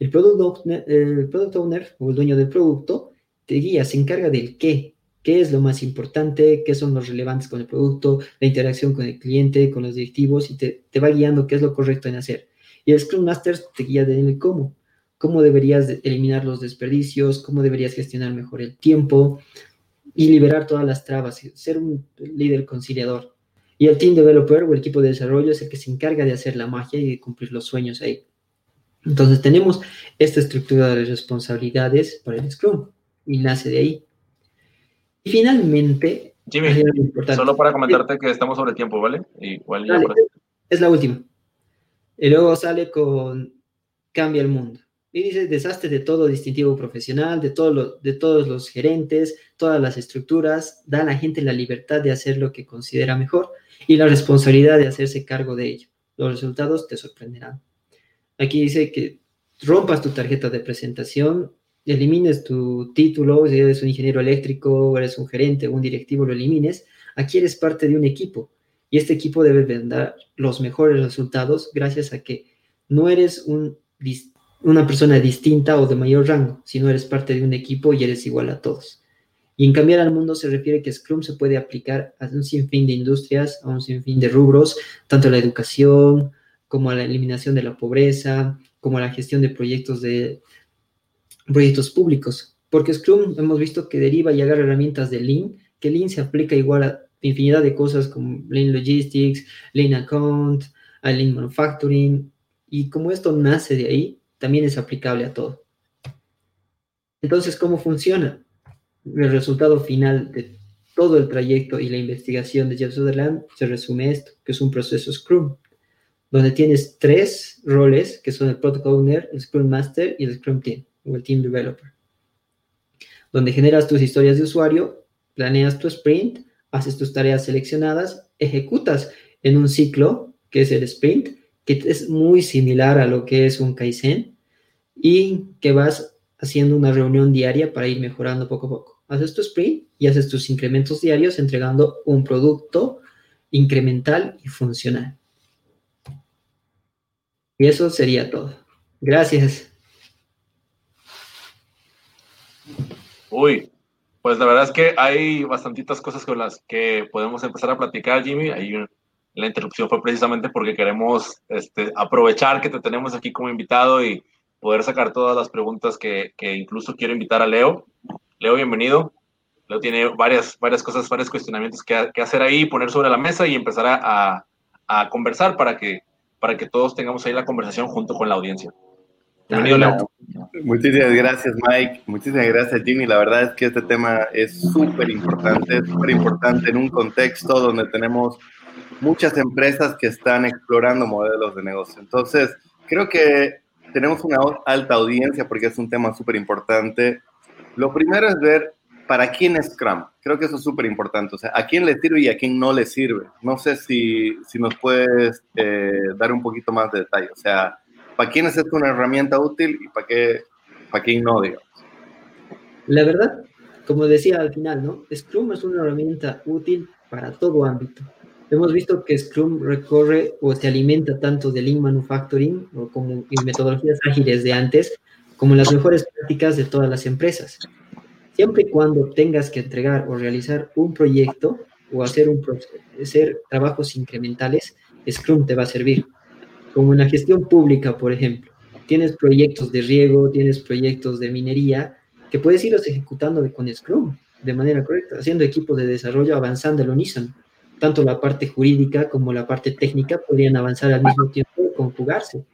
El Product Owner, el product owner o el dueño del producto te guía, se encarga del qué, qué es lo más importante, qué son los relevantes con el producto, la interacción con el cliente, con los directivos y te, te va guiando qué es lo correcto en hacer. Y el Scrum Master te guía del cómo, cómo deberías eliminar los desperdicios, cómo deberías gestionar mejor el tiempo y liberar todas las trabas, ser un líder conciliador. Y el team developer o el equipo de desarrollo es el que se encarga de hacer la magia y de cumplir los sueños ahí. Entonces tenemos esta estructura de responsabilidades para el Scrum y nace de ahí. Y finalmente... Jimmy, solo para comentarte que estamos sobre tiempo, ¿vale? Igual es la última. Y luego sale con Cambia el mundo. Y dice, desastre de todo distintivo profesional, de, todo de todos los gerentes, todas las estructuras, da a la gente la libertad de hacer lo que considera mejor y la responsabilidad de hacerse cargo de ello. Los resultados te sorprenderán. Aquí dice que rompas tu tarjeta de presentación, elimines tu título, si eres un ingeniero eléctrico, eres un gerente, un directivo, lo elimines. Aquí eres parte de un equipo y este equipo debe dar los mejores resultados gracias a que no eres un, una persona distinta o de mayor rango, sino eres parte de un equipo y eres igual a todos. Y en cambiar al mundo se refiere que Scrum se puede aplicar a un sinfín de industrias, a un sinfín de rubros, tanto a la educación como a la eliminación de la pobreza, como a la gestión de proyectos de proyectos públicos. Porque Scrum hemos visto que deriva y agarra herramientas de Lean, que Lean se aplica igual a infinidad de cosas como Lean Logistics, Lean Account, Lean Manufacturing, y como esto nace de ahí, también es aplicable a todo. Entonces, ¿cómo funciona? El resultado final de todo el trayecto y la investigación de Jeff Sutherland se resume esto, que es un proceso Scrum, donde tienes tres roles, que son el Product Owner, el Scrum Master y el Scrum Team, o el Team Developer, donde generas tus historias de usuario, planeas tu sprint, haces tus tareas seleccionadas, ejecutas en un ciclo, que es el sprint, que es muy similar a lo que es un Kaizen, y que vas haciendo una reunión diaria para ir mejorando poco a poco. Haces tu sprint y haces tus incrementos diarios entregando un producto incremental y funcional. Y eso sería todo. Gracias. Uy, pues la verdad es que hay bastantitas cosas con las que podemos empezar a platicar, Jimmy. Ahí la interrupción fue precisamente porque queremos este, aprovechar que te tenemos aquí como invitado y poder sacar todas las preguntas que, incluso quiero invitar a Leo. Leo, bienvenido. Leo tiene varias, varias cosas, varios cuestionamientos que, que hacer ahí, poner sobre la mesa y empezar a, a, conversar para que, para que todos tengamos ahí la conversación junto con la audiencia. Muchísimas gracias, Mike. Muchísimas gracias, Jimmy. La verdad es que este tema es súper importante, súper importante en un contexto donde tenemos muchas empresas que están explorando modelos de negocio. Entonces, creo que tenemos una alta audiencia porque es un tema súper importante. Lo primero es ver para quién es Scrum. Creo que eso es súper importante. O sea, a quién le sirve y a quién no le sirve. No sé si, si nos puedes eh, dar un poquito más de detalle. O sea, ¿para quién es esto una herramienta útil y para, qué, para quién no, digamos? La verdad, como decía al final, ¿no? Scrum es una herramienta útil para todo ámbito. Hemos visto que Scrum recorre o se alimenta tanto de Lean Manufacturing o como metodologías ágiles de antes, como las mejores prácticas de todas las empresas. Siempre y cuando tengas que entregar o realizar un proyecto o hacer, un, hacer trabajos incrementales, Scrum te va a servir. Como en la gestión pública, por ejemplo, tienes proyectos de riego, tienes proyectos de minería, que puedes irlos ejecutando con Scrum de manera correcta, haciendo equipos de desarrollo avanzando al unísono tanto la parte jurídica como la parte técnica podrían avanzar al mismo tiempo y conjugarse.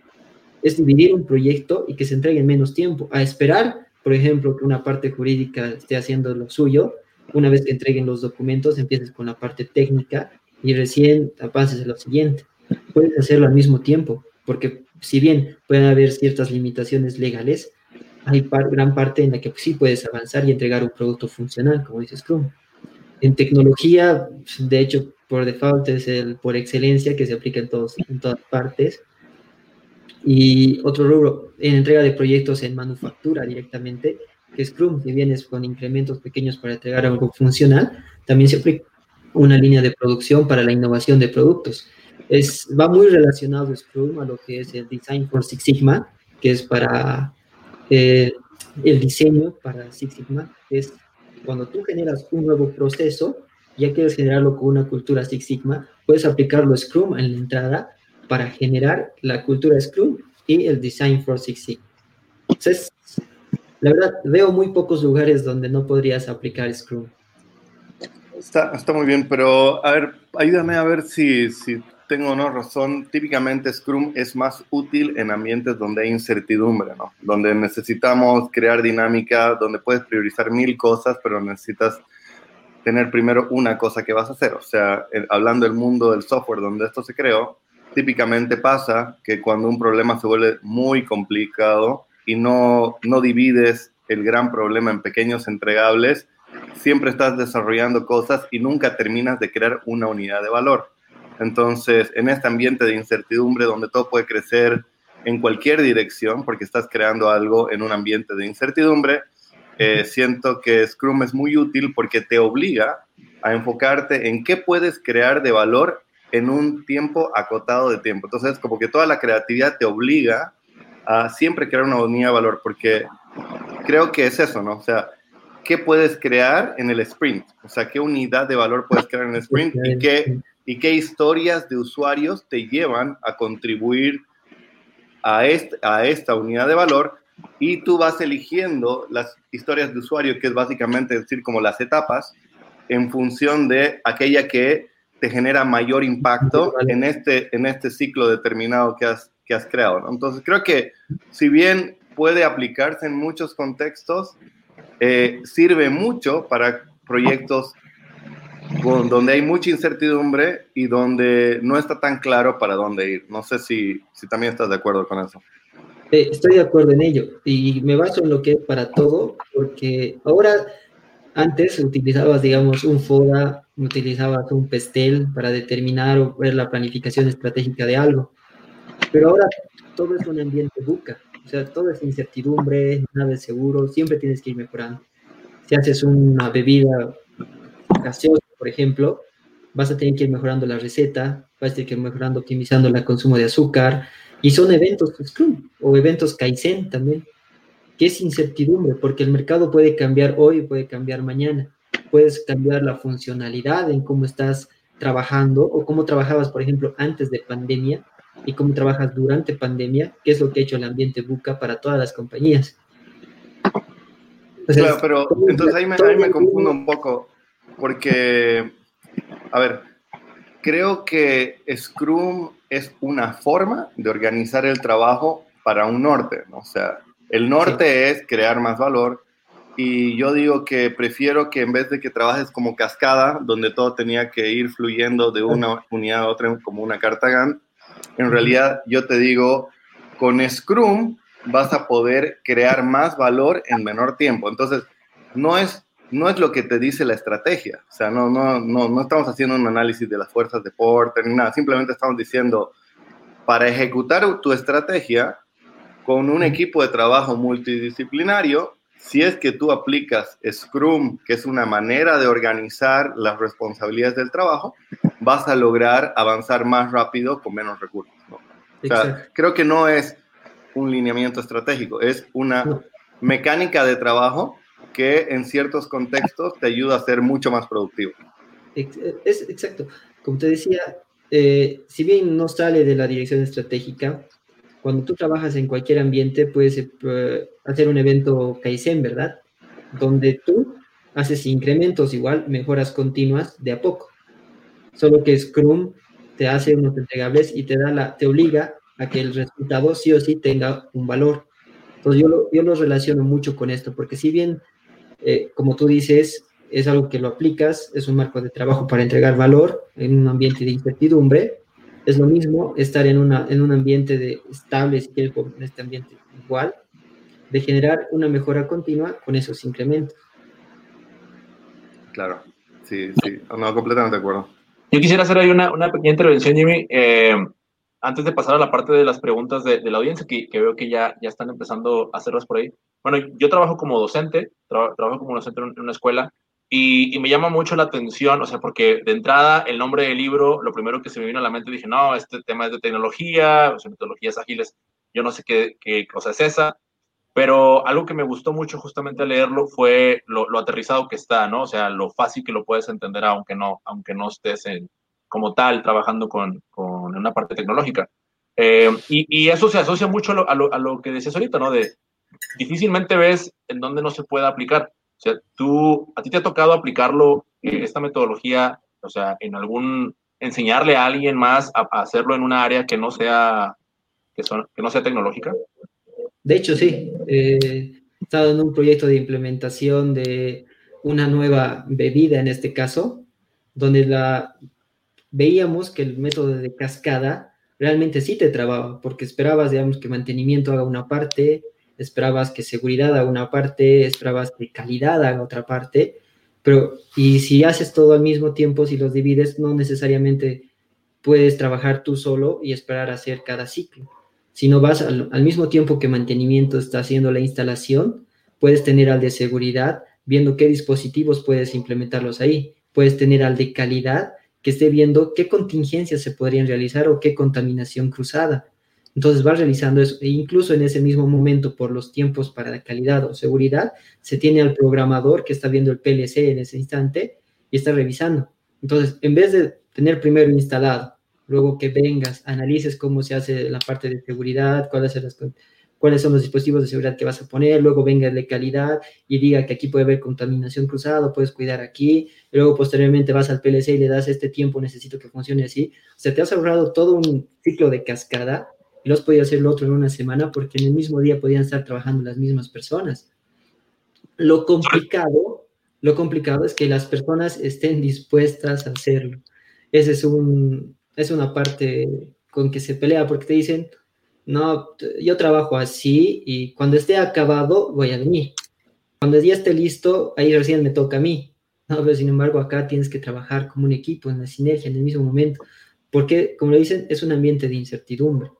Es dividir un proyecto y que se entregue en menos tiempo, a esperar, por ejemplo, que una parte jurídica esté haciendo lo suyo, una vez que entreguen los documentos, empieces con la parte técnica y recién avances a lo siguiente. Puedes hacerlo al mismo tiempo, porque si bien pueden haber ciertas limitaciones legales, hay gran parte en la que sí puedes avanzar y entregar un producto funcional, como dice Scrum. En tecnología, de hecho, por default es el por excelencia que se aplica en, todos, en todas partes. Y otro rubro, en entrega de proyectos en manufactura directamente, que Scrum, si vienes con incrementos pequeños para entregar algo funcional, también se aplica una línea de producción para la innovación de productos. Va muy relacionado Scrum a lo que es el Design for Six Sigma, que es para eh, el diseño para Six Sigma, es cuando tú generas un nuevo proceso, ya quieres generarlo con una cultura Six Sigma, puedes aplicarlo Scrum en la entrada para generar la cultura Scrum y el Design for Six Sigma. Entonces, la verdad, veo muy pocos lugares donde no podrías aplicar Scrum. Está, muy bien, pero a ver, ayúdame a ver si tengo no razón. Típicamente Scrum es más útil en ambientes donde hay incertidumbre, ¿no? Donde necesitamos crear dinámica, donde puedes priorizar mil cosas, pero necesitas tener primero una cosa que vas a hacer. O sea, hablando del mundo del software donde esto se creó, típicamente pasa que cuando un problema se vuelve muy complicado, y no, no divides el gran problema en pequeños entregables, siempre estás desarrollando cosas y nunca terminas de crear una unidad de valor. Entonces, en este ambiente de incertidumbre donde todo puede crecer en cualquier dirección, porque estás creando algo en un ambiente de incertidumbre, eh, siento que Scrum es muy útil porque te obliga a enfocarte en qué puedes crear de valor en un tiempo acotado de tiempo. Entonces, como que toda la creatividad te obliga a siempre crear una unidad de valor, porque creo que es eso, ¿no? O sea, ¿qué puedes crear en el sprint? O sea, ¿qué unidad de valor puedes crear en el sprint y qué, y qué historias de usuarios te llevan a contribuir a, este, a esta unidad de valor? Y tú vas eligiendo las historias de usuario, que es básicamente decir como las etapas, en función de aquella que te genera mayor impacto en este, en este ciclo determinado que has, que has creado. Entonces, creo que si bien puede aplicarse en muchos contextos, eh, sirve mucho para proyectos donde hay mucha incertidumbre y donde no está tan claro para dónde ir. No sé si, si también estás de acuerdo con eso. Eh, estoy de acuerdo en ello y me baso en lo que es para todo, porque ahora antes utilizabas, digamos, un FODA, utilizabas un PESTEL para determinar o ver la planificación estratégica de algo, pero ahora todo es un ambiente buca. O sea, todo es incertidumbre, nada es seguro, siempre tienes que ir mejorando. Si haces una bebida gaseosa, por ejemplo, vas a tener que ir mejorando la receta, vas a tener que ir mejorando, optimizando el consumo de azúcar, y son eventos Scrum o eventos Kaizen también, que es incertidumbre, porque el mercado puede cambiar hoy, puede cambiar mañana, puedes cambiar la funcionalidad en cómo estás trabajando o cómo trabajabas, por ejemplo, antes de pandemia, y cómo trabajas durante pandemia, que es lo que ha hecho el ambiente buca para todas las compañías. claro, pero entonces ahí me, ahí me confundo un poco, porque, a ver, creo que Scrum es una forma de organizar el trabajo para un norte, ¿no? o sea, el norte es crear más valor y yo digo que prefiero que en vez de que trabajes como cascada, donde todo tenía que ir fluyendo de una unidad a otra como una carta Gantt, en realidad yo te digo, con Scrum vas a poder crear más valor en menor tiempo. Entonces, no es, no es lo que te dice la estrategia. O sea, no, no, no, no estamos haciendo un análisis de las fuerzas de Porter ni nada. Simplemente estamos diciendo, para ejecutar tu estrategia con un equipo de trabajo multidisciplinario, si es que tú aplicas Scrum, que es una manera de organizar las responsabilidades del trabajo, vas a lograr avanzar más rápido con menos recursos. O sea, creo que no es un lineamiento estratégico, es una mecánica de trabajo que en ciertos contextos te ayuda a ser mucho más productivo. Es exacto. Como te decía, eh, si bien no sale de la dirección estratégica, cuando tú trabajas en cualquier ambiente, puedes eh, hacer un evento Kaizen, ¿verdad? Donde tú haces incrementos igual, mejoras continuas de a poco. Solo que Scrum te hace unos entregables y te, da la, te obliga a que el resultado sí o sí tenga un valor. Entonces yo lo, yo lo relaciono mucho con esto, porque si bien, eh, como tú dices, es algo que lo aplicas, es un marco de trabajo para entregar valor en un ambiente de incertidumbre, es lo mismo estar en, una, en un ambiente de estable, si quieres, en este ambiente igual, de generar una mejora continua con esos incrementos. Claro, sí, sí, no, completamente de acuerdo. Yo quisiera hacer ahí una, una pequeña intervención, Jimmy, eh, antes de pasar a la parte de las preguntas de, de la audiencia, que, que, veo que ya, ya están empezando a hacerlas por ahí. Bueno, yo trabajo como docente, trabajo como docente en una escuela, y, me llama mucho la atención, o sea, porque de entrada el nombre del libro, lo primero que se me vino a la mente, dije, no, este tema es de tecnología, o sea, metodologías ágiles, yo no sé qué, qué, cosa es esa, pero algo que me gustó mucho justamente al leerlo fue lo, lo, aterrizado que está, ¿no? O sea, lo fácil que lo puedes entender aunque no, aunque no estés en, como tal trabajando con, con una parte tecnológica. Eh, y, y, eso se asocia mucho a lo, a, lo, a lo que decías ahorita, ¿no? De difícilmente ves en dónde no se puede aplicar. O sea, tú, a ti te ha tocado aplicarlo, eh, esta metodología, o sea, en algún, enseñarle a alguien más a, hacerlo en una área que no sea, que, son, que no sea tecnológica. De hecho, sí. Eh, he estado en un proyecto de implementación de una nueva bebida, en este caso, donde la, veíamos que el método de cascada realmente sí te trababa, porque esperabas, digamos, que mantenimiento haga una parte, esperabas que seguridad haga una parte, esperabas que calidad haga otra parte, pero y si haces todo al mismo tiempo, si los divides, no necesariamente puedes trabajar tú solo y esperar a hacer cada ciclo. Si no vas al, al mismo tiempo que mantenimiento está haciendo la instalación, puedes tener al de seguridad viendo qué dispositivos puedes implementarlos ahí. Puedes tener al de calidad que esté viendo qué contingencias se podrían realizar o qué contaminación cruzada. Entonces va realizando eso e incluso en ese mismo momento por los tiempos para calidad o seguridad, se tiene al programador que está viendo el PLC en ese instante y está revisando. Entonces, en vez de tener primero instalado, luego que vengas, analices cómo se hace la parte de seguridad, cuáles, las, cuáles son los dispositivos de seguridad que vas a poner, luego venga de calidad y diga que aquí puede haber contaminación cruzada, puedes cuidar aquí, y luego posteriormente vas al PLC y le das este tiempo, necesito que funcione así. O sea, te has ahorrado todo un ciclo de cascada los podía hacer el otro en una semana porque en el mismo día podían estar trabajando las mismas personas. Lo complicado, lo complicado es que las personas estén dispuestas a hacerlo. Esa es, un, es una parte con que se pelea porque te dicen, no, yo trabajo así y cuando esté acabado voy a venir. Cuando ya esté listo, ahí recién me toca a mí. No, pero sin embargo acá tienes que trabajar como un equipo, en la sinergia, en el mismo momento. Porque, como le dicen, es un ambiente de incertidumbre.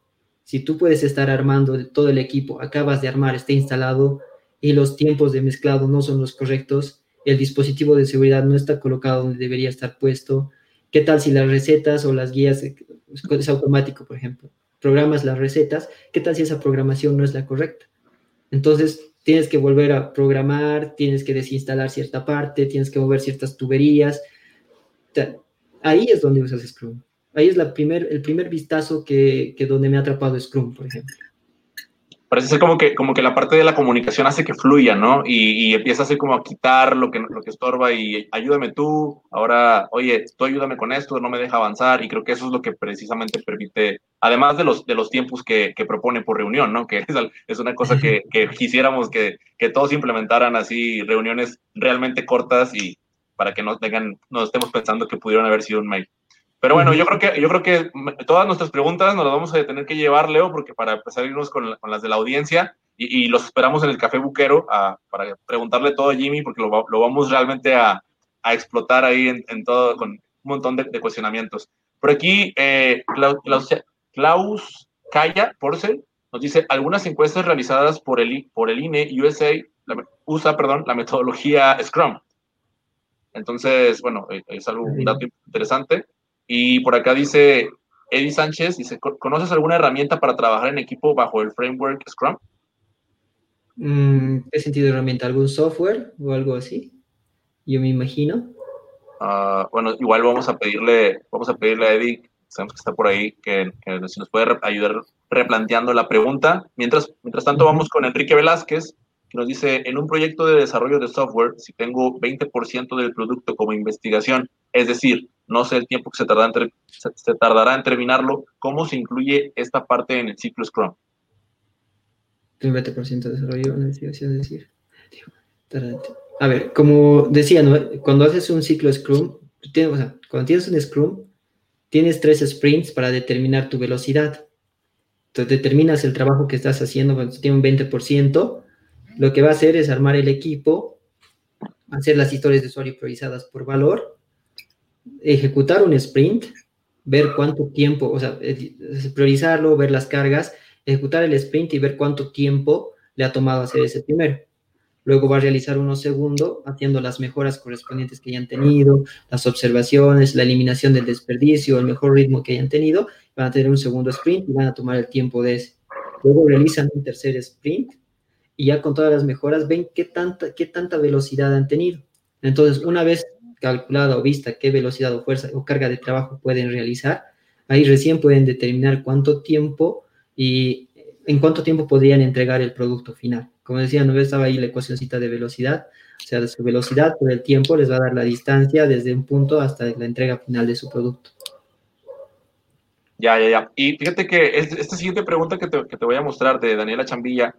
Si tú puedes estar armando todo el equipo, acabas de armar, está instalado y los tiempos de mezclado no son los correctos, el dispositivo de seguridad no está colocado donde debería estar puesto, ¿qué tal si las recetas o las guías es automático, por ejemplo? Programas las recetas, ¿qué tal si esa programación no es la correcta? Entonces, tienes que volver a programar, tienes que desinstalar cierta parte, tienes que mover ciertas tuberías. Ahí es donde usas Scrum. Ahí es primer, el primer vistazo que, donde me ha atrapado Scrum, por ejemplo. Parece ser como que, como que la parte de la comunicación hace que fluya, ¿no? Y, y empieza así como a quitar lo que, lo que estorba y ayúdame tú, ahora, oye, tú ayúdame con esto, no me deja avanzar y creo que eso es lo que precisamente permite, además de los, de los tiempos que, propone por reunión, ¿no? Que es, una cosa que, que quisiéramos que, que, todos implementaran así reuniones realmente cortas y para que no tengan, no estemos pensando que pudieron haber sido un mail. Pero bueno, yo creo que, yo creo que todas nuestras preguntas nos las vamos a tener que llevar, Leo, porque para empezar a irnos con, las de la audiencia y, los esperamos en el Café Buquero para preguntarle todo a Jimmy, porque lo, lo vamos realmente a, a, explotar ahí en, todo, con un montón de, cuestionamientos. Por aquí, eh, Klaus, Klaus Kaya Porcel nos dice, algunas encuestas realizadas por el, por el INE USA usa perdón, la metodología Scrum. Entonces, bueno, eh, es algo, un dato interesante. Y por acá dice Eddie Sánchez, dice, ¿conoces alguna herramienta para trabajar en equipo bajo el framework Scrum? Mm, ¿Qué sentido de herramienta? ¿Algún software o algo así? Yo me imagino. Ah, bueno, igual vamos a pedirle, vamos a pedirle a Eddie, sabemos que está por ahí, que, que nos puede ayudar replanteando la pregunta. Mientras, mientras tanto, vamos con Enrique Velázquez, que nos dice, en un proyecto de desarrollo de software, si tengo 20% del producto como investigación, es decir, no sé el tiempo que se tardará, en, terminarlo, ¿cómo se incluye esta parte en el ciclo Scrum? El 20% de desarrollo, es decir. A ver, como decía, cuando haces un ciclo Scrum, tienes, cuando tienes un Scrum, tienes tres sprints para determinar tu velocidad. Entonces determinas el trabajo que estás haciendo, cuando tiene un 20%, lo que va a hacer es armar el equipo, hacer las historias de usuario priorizadas por valor, ejecutar un sprint, ver cuánto tiempo, o sea, priorizarlo, ver las cargas, ejecutar el sprint y ver cuánto tiempo le ha tomado hacer ese primero. Luego va a realizar uno segundo haciendo las mejoras correspondientes que hayan tenido, las observaciones, la eliminación del desperdicio, el mejor ritmo que hayan tenido. Van a tener un segundo sprint y van a tomar el tiempo de ese. Luego realizan un tercer sprint y ya con todas las mejoras ven qué tanta, qué tanta velocidad han tenido. Entonces, una vez calculada o vista qué velocidad o fuerza o carga de trabajo pueden realizar, ahí recién pueden determinar cuánto tiempo y en cuánto tiempo podrían entregar el producto final. Como decía, no estaba ahí la ecuacióncita de velocidad, o sea, de su velocidad por el tiempo les va a dar la distancia desde un punto hasta la entrega final de su producto. Ya, ya, ya. Y fíjate que esta siguiente pregunta que te, que te voy a mostrar de Daniela Chambilla,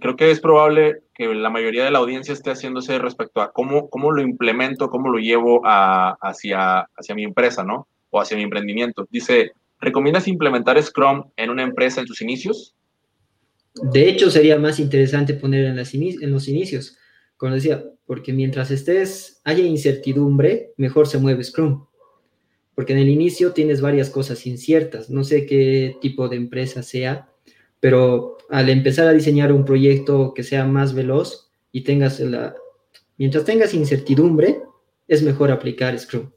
creo que es probable que la mayoría de la audiencia esté haciéndose respecto a cómo, cómo lo implemento, cómo lo llevo hacia, hacia mi empresa, ¿no? O hacia mi emprendimiento. Dice, ¿recomiendas implementar Scrum en una empresa en sus inicios? De hecho, sería más interesante poner en los inicios, como decía, porque mientras estés, haya incertidumbre, mejor se mueve Scrum. Porque en el inicio tienes varias cosas inciertas. No sé qué tipo de empresa sea, pero al empezar a diseñar un proyecto que sea más veloz y tengas la... Mientras tengas incertidumbre, es mejor aplicar Scrum.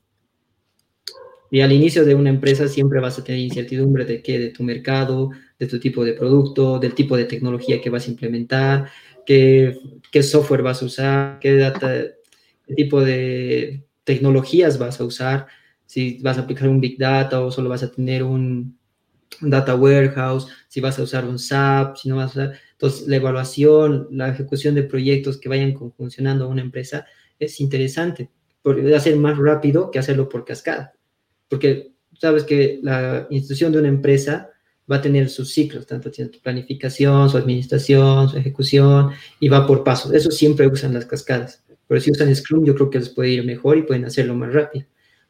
Y al inicio de una empresa siempre vas a tener incertidumbre de qué, de tu mercado, de tu tipo de producto, del tipo de tecnología que vas a implementar, qué, qué software vas a usar, qué, data, qué tipo de tecnologías vas a usar, si vas a aplicar un Big Data o solo vas a tener un, Data Warehouse, si vas a usar un SAP, si no vas a usar. Entonces, la evaluación, la ejecución de proyectos que vayan funcionando a una empresa es interesante, porque va a ser más rápido que hacerlo por cascada porque sabes que la institución de una empresa va a tener sus ciclos, tanto tiene su planificación, su administración, su ejecución, y va por pasos. Eso siempre usan las cascadas. Pero si usan Scrum, yo creo que les puede ir mejor y pueden hacerlo más rápido,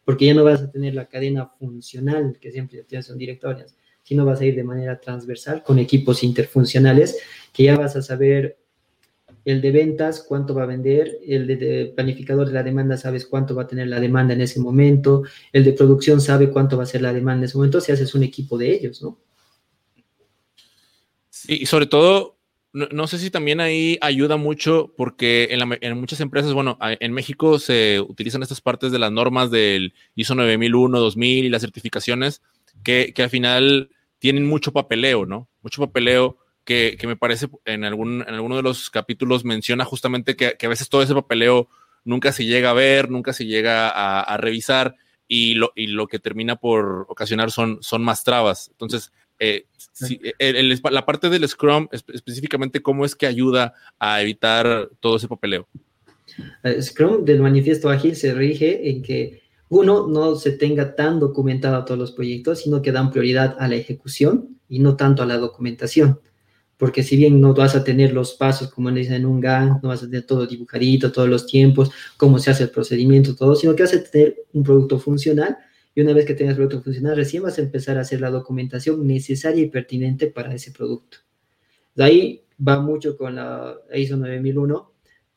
porque ya no vas a tener la cadena funcional que siempre tienes son directorias, sino vas a ir de manera transversal con equipos interfuncionales que ya vas a saber el de ventas, cuánto va a vender, el de, planificador de la demanda, sabes cuánto va a tener la demanda en ese momento, el de producción sabe cuánto va a ser la demanda en ese momento, si haces un equipo de ellos, ¿no? Y sobre todo, no, sé si también ahí ayuda mucho porque en, muchas empresas, bueno, en México se utilizan estas partes de las normas del ISO 9001, 2000 y las certificaciones que, que al final tienen mucho papeleo, ¿no? Mucho papeleo que, me parece en, algún, en alguno de los capítulos menciona justamente que, a veces todo ese papeleo nunca se llega a ver, nunca se llega a, revisar y lo, y lo que termina por ocasionar son, son más trabas. Entonces, eh, la parte del Scrum, específicamente, ¿cómo es que ayuda a evitar todo ese papeleo? El Scrum del manifiesto ágil se rige en que uno no se tenga tan documentado todos los proyectos, sino que dan prioridad a la ejecución y no tanto a la documentación porque si bien no vas a tener los pasos, como dicen en un GAN, no vas a tener todo dibujadito, todos los tiempos, cómo se hace el procedimiento, todo, sino que vas a tener un producto funcional y una vez que tengas el producto funcional, recién vas a empezar a hacer la documentación necesaria y pertinente para ese producto. De ahí va mucho con la ISO 9001,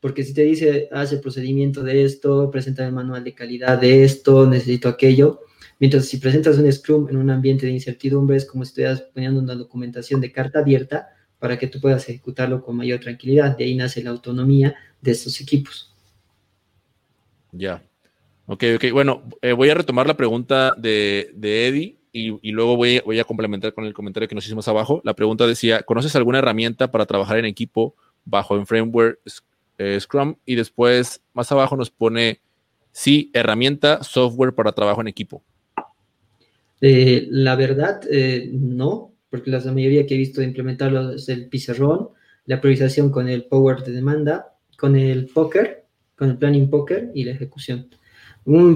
porque si te dice, haz el procedimiento de esto, presenta el manual de calidad de esto, necesito aquello, mientras si presentas un Scrum en un ambiente de incertidumbre, es como si estuvieras poniendo una documentación de carta abierta, para que tú puedas ejecutarlo con mayor tranquilidad. De ahí nace la autonomía de estos equipos. Ya. Ok, ok. Bueno, eh, voy a retomar la pregunta de, Eddie y, luego voy, voy, a complementar con el comentario que nos hicimos abajo. La pregunta decía, ¿conoces alguna herramienta para trabajar en equipo bajo en framework eh, Scrum? Y después, más abajo nos pone, sí, herramienta, software para trabajo en equipo. Eh, la verdad, no, porque la mayoría que he visto implementarlo es el pizarrón, la priorización con el power de demanda, con el poker, con el planning poker y la ejecución.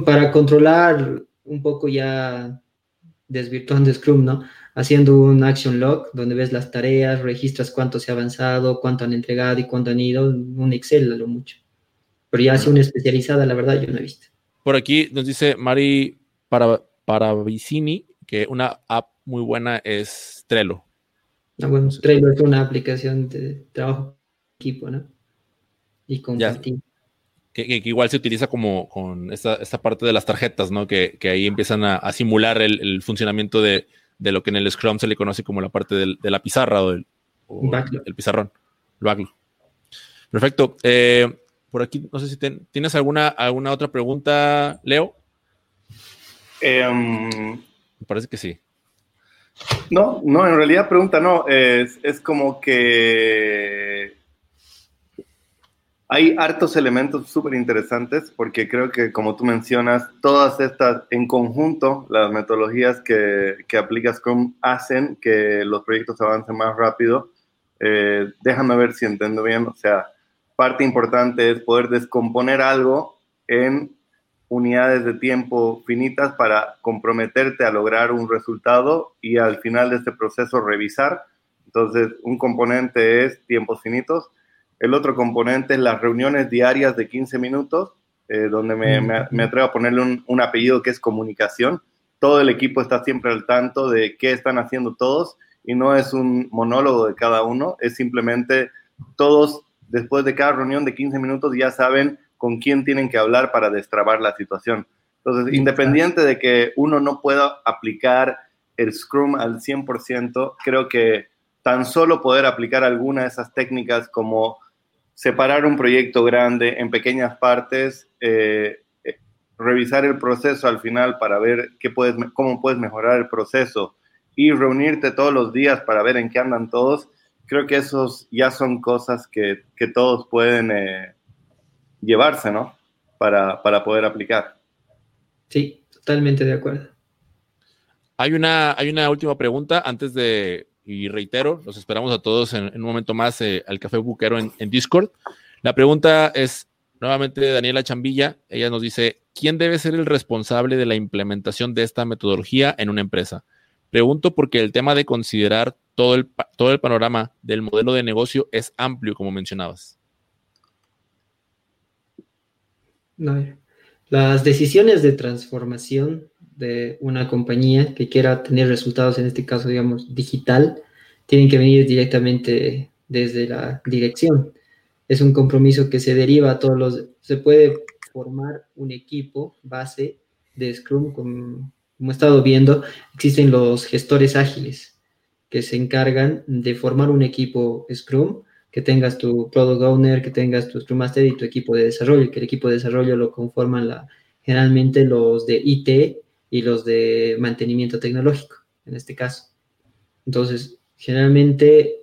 para controlar un poco ya desvirtuando Scrum, ¿no? Haciendo un action log donde ves las tareas, registras cuánto se ha avanzado, cuánto han entregado y cuánto han ido, un Excel a lo mucho. Pero ya así una especializada, la verdad, yo no he visto. Por aquí nos dice Mari para, para Vicini que una app muy buena es Trello. Ah, bueno, Trello es una aplicación de trabajo equipo, ¿no? Y con Que, que, igual se utiliza como con esta, esta parte de las tarjetas, ¿no? Que, que ahí empiezan a, simular el, funcionamiento de, de, lo que en el Scrum se le conoce como la parte del, de la pizarra o, del, el pizarrón, el Perfecto. Eh, por aquí, no sé si tienes alguna, alguna otra pregunta, Leo. Em, Me parece que sí. No, no, en realidad pregunta no, es, es como que hay hartos elementos súper interesantes porque creo que como tú mencionas, todas estas en conjunto, las metodologías que, que aplicas Scrum hacen que los proyectos avancen más rápido. Eh, déjame ver si entiendo bien, o sea, parte importante es poder descomponer algo en unidades de tiempo finitas para comprometerte a lograr un resultado y al final de este proceso revisar. Entonces, un componente es tiempos finitos, el otro componente es las reuniones diarias de 15 minutos, eh, donde me, me, atrevo a ponerle un, un, apellido que es comunicación. Todo el equipo está siempre al tanto de qué están haciendo todos y no es un monólogo de cada uno, es simplemente todos después de cada reunión de 15 minutos ya saben con quién tienen que hablar para destrabar la situación. Entonces, independiente de que uno no pueda aplicar el Scrum al 100%, creo que tan solo poder aplicar alguna de esas técnicas como separar un proyecto grande en pequeñas partes, eh, eh, revisar el proceso al final para ver qué puedes, cómo puedes mejorar el proceso y reunirte todos los días para ver en qué andan todos, creo que esos ya son cosas que, que todos pueden eh, llevarse, ¿no? Para, para poder aplicar. Sí, totalmente de acuerdo. Hay una, hay una última pregunta antes de, y reitero, los esperamos a todos en, un momento más eh, al Café Buquero en, Discord. La pregunta es nuevamente de Daniela Chambilla. Ella nos dice, ¿quién debe ser el responsable de la implementación de esta metodología en una empresa? Pregunto porque el tema de considerar todo el, todo el panorama del modelo de negocio es amplio, como mencionabas. Las decisiones de transformación de una compañía que quiera tener resultados, en este caso, digamos, digital, tienen que venir directamente desde la dirección. Es un compromiso que se deriva a todos los... Se puede formar un equipo base de Scrum, como, como he estado viendo, existen los gestores ágiles que se encargan de formar un equipo Scrum que tengas tu Product Owner, que tengas tu Scrum Master y tu equipo de desarrollo, que el equipo de desarrollo lo conforman la, generalmente los de IT y los de mantenimiento tecnológico, en este caso. Entonces, generalmente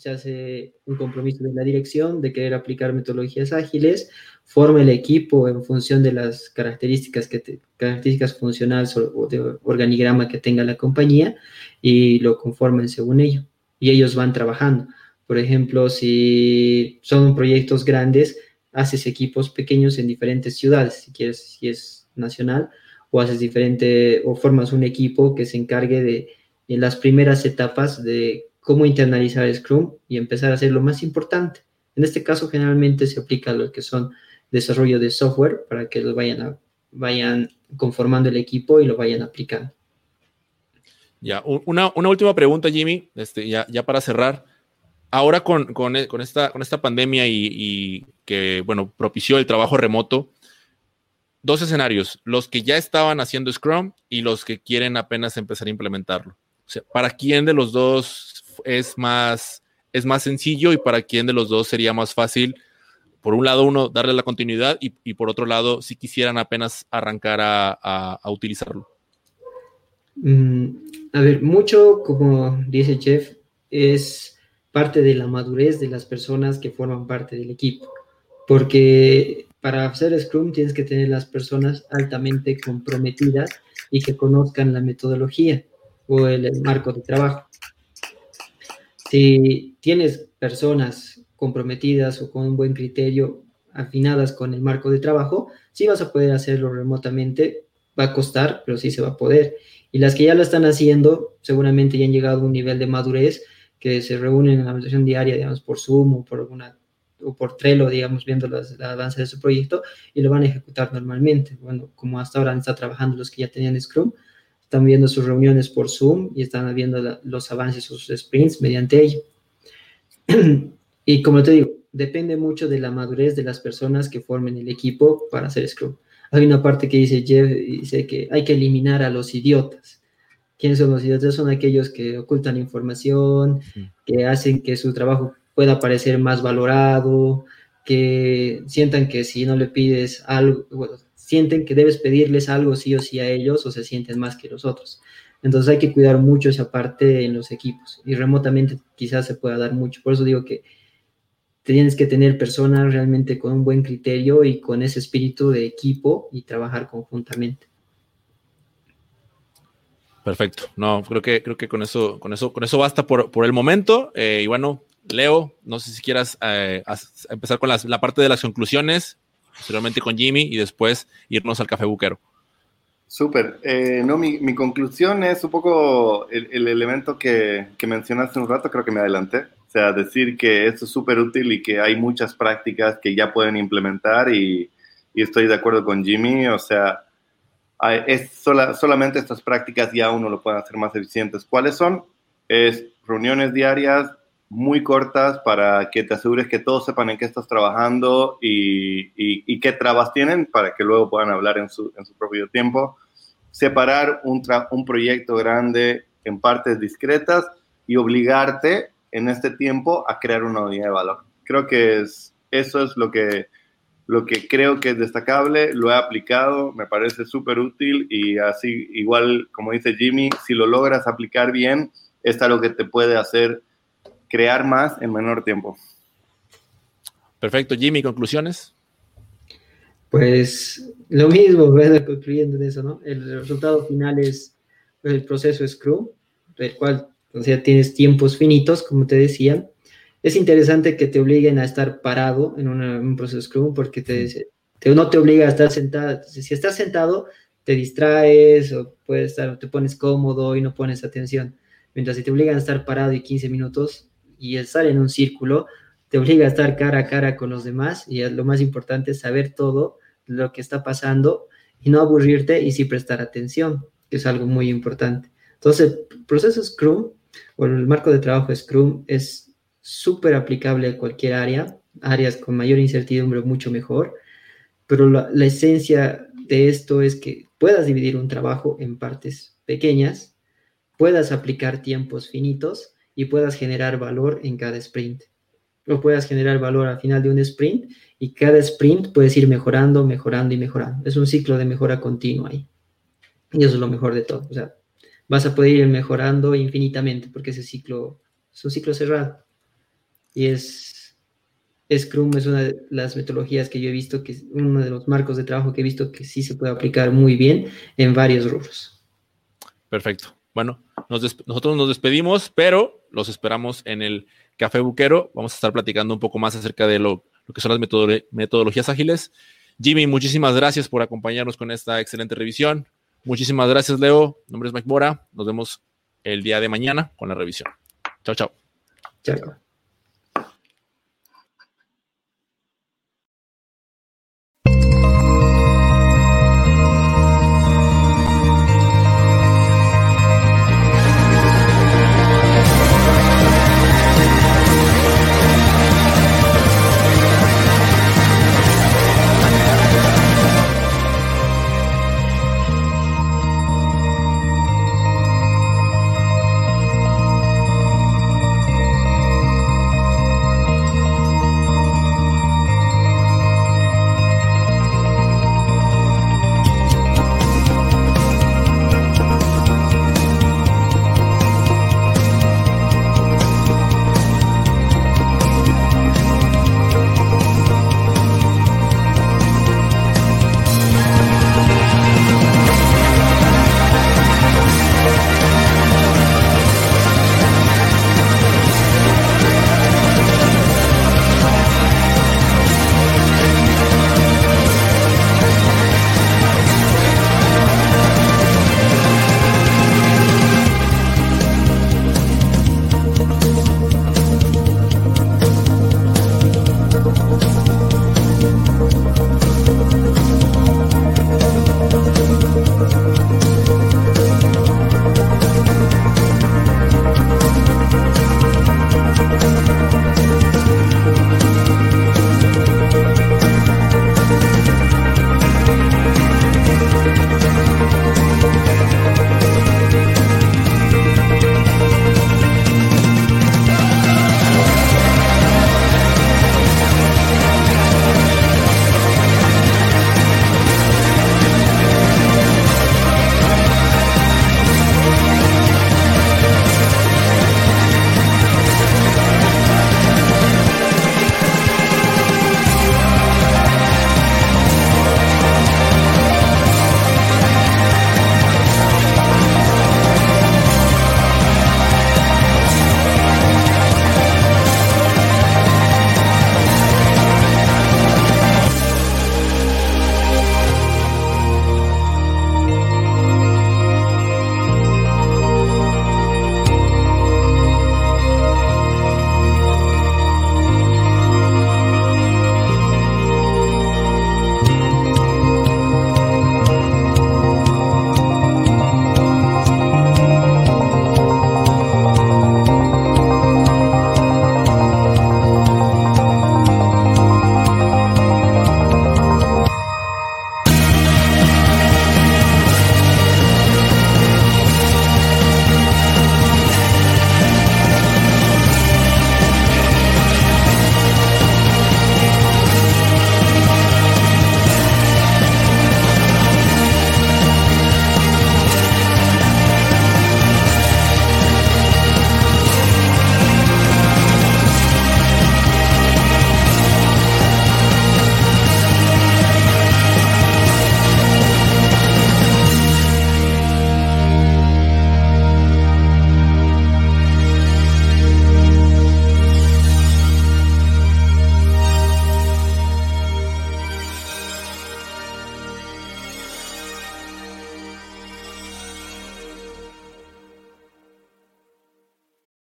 se hace un compromiso de la dirección de querer aplicar metodologías ágiles, forma el equipo en función de las características, que características funcionales o de organigrama que tenga la compañía y lo conforman según ello. Y ellos van trabajando. Por ejemplo, si son proyectos grandes, haces equipos pequeños en diferentes ciudades, si quieres, si es nacional, o haces diferente, o formas un equipo que se encargue de, en las primeras etapas de cómo internalizar Scrum y empezar a hacer lo más importante. En este caso, generalmente se aplica a lo que son desarrollo de software para que lo vayan, vayan conformando el equipo y lo vayan aplicando. Ya, una, una última pregunta, Jimmy, este, ya, ya para cerrar ahora con, con, con, esta, con esta pandemia y, que, bueno, propició el trabajo remoto, dos escenarios, los que ya estaban haciendo Scrum y los que quieren apenas empezar a implementarlo. O sea, ¿para quién de los dos es más, es más sencillo y para quién de los dos sería más fácil? Por un lado, uno, darle la continuidad y, por otro lado, si quisieran apenas arrancar a, a, utilizarlo. Mm, a ver, mucho, como dice Jeff, es parte de la madurez de las personas que forman parte del equipo. Porque para hacer Scrum tienes que tener las personas altamente comprometidas y que conozcan la metodología o el, marco de trabajo. Si tienes personas comprometidas o con un buen criterio afinadas con el marco de trabajo, sí vas a poder hacerlo remotamente, va a costar, pero sí se va a poder. Y las que ya lo están haciendo, seguramente ya han llegado a un nivel de madurez que se reúnen en la meditación diaria, digamos, por Zoom o por alguna o por Trello, digamos, viendo los, el avance de su proyecto y lo van a ejecutar normalmente. Bueno, como hasta ahora han estado trabajando los que ya tenían Scrum, están viendo sus reuniones por Zoom y están viendo los avances, sus sprints mediante ello. [clears throat] y como te digo, depende mucho de la madurez de las personas que formen el equipo para hacer Scrum. Hay una parte que dice Jeff, dice que hay que eliminar a los idiotas. ¿Quiénes son los idiotas? Son aquellos que ocultan información, que hacen que su trabajo pueda parecer más valorado, que sientan que si no le pides algo, sienten que debes pedirles algo sí o sí a ellos o se sienten más que los otros. Entonces hay que cuidar mucho esa parte en los equipos y remotamente quizás se pueda dar mucho. Por eso digo que tienes que tener personas realmente con un buen criterio y con ese espíritu de equipo y trabajar conjuntamente. Perfecto. No, creo que, creo que con eso, con eso, con eso basta por, por el momento. Eh, y bueno, Leo, no sé si quieras eh, empezar con la parte de las conclusiones, posteriormente con Jimmy y después irnos al café buquero. Súper. Eh, no, mi, conclusión es un poco el, el elemento que, mencionaste un rato, creo que me adelanté. O sea, decir que esto es súper útil y que hay muchas prácticas que ya pueden implementar y, estoy de acuerdo con Jimmy. O sea, es solamente estas prácticas ya uno lo puede hacer más eficientes. ¿Cuáles son? es reuniones diarias muy cortas para que te asegures que todos sepan en qué estás trabajando y, y, qué trabas tienen para que luego puedan hablar en su, en su propio tiempo. Separar un, un proyecto grande en partes discretas y obligarte en este tiempo a crear una unidad de valor. Creo que es, eso es lo que, lo que creo que es destacable, lo he aplicado, me parece súper útil y así, igual como dice Jimmy, si lo logras aplicar bien, es algo que te puede hacer crear más en menor tiempo. Perfecto, Jimmy, conclusiones. Pues lo mismo, concluyendo en eso, ¿no? El resultado final es el proceso Scrum, del cual o sea, tienes tiempos finitos, como te decía. Es interesante que te obliguen a estar parado en un proceso Scrum porque te, te, no te obliga a estar sentado. si estás sentado, te distraes o puedes estar, te pones cómodo y no pones atención. Mientras si te obligan a estar parado y 15 minutos y estar en un círculo, te obliga a estar cara a cara con los demás y lo más importante es saber todo lo que está pasando y no aburrirte y sí prestar atención, que es algo muy importante. Entonces, el proceso Scrum o el marco de trabajo Scrum es súper aplicable a cualquier área, áreas con mayor incertidumbre mucho mejor, pero la esencia de esto es que puedas dividir un trabajo en partes pequeñas, puedas aplicar tiempos finitos y puedas generar valor en cada sprint. O puedas generar valor al final de un sprint y cada sprint puedes ir mejorando, mejorando y mejorando. Es un ciclo de mejora continua ahí. Y eso es lo mejor de todo. O sea, vas a poder ir mejorando infinitamente porque ese ciclo es un ciclo cerrado. Y es Scrum es una de las metodologías que yo he visto, que es uno de los marcos de trabajo que he visto que sí se puede aplicar muy bien en varios rubros. Perfecto. Bueno, nosotros nos despedimos, pero los esperamos en el Café Buquero. Vamos a estar platicando un poco más acerca de lo, lo que son las metodologías ágiles. Jimmy, muchísimas gracias por acompañarnos con esta excelente revisión. Muchísimas gracias, Leo. Mi nombre es Mike Mora. Nos vemos el día de mañana con la revisión. Chao, chao. Chao.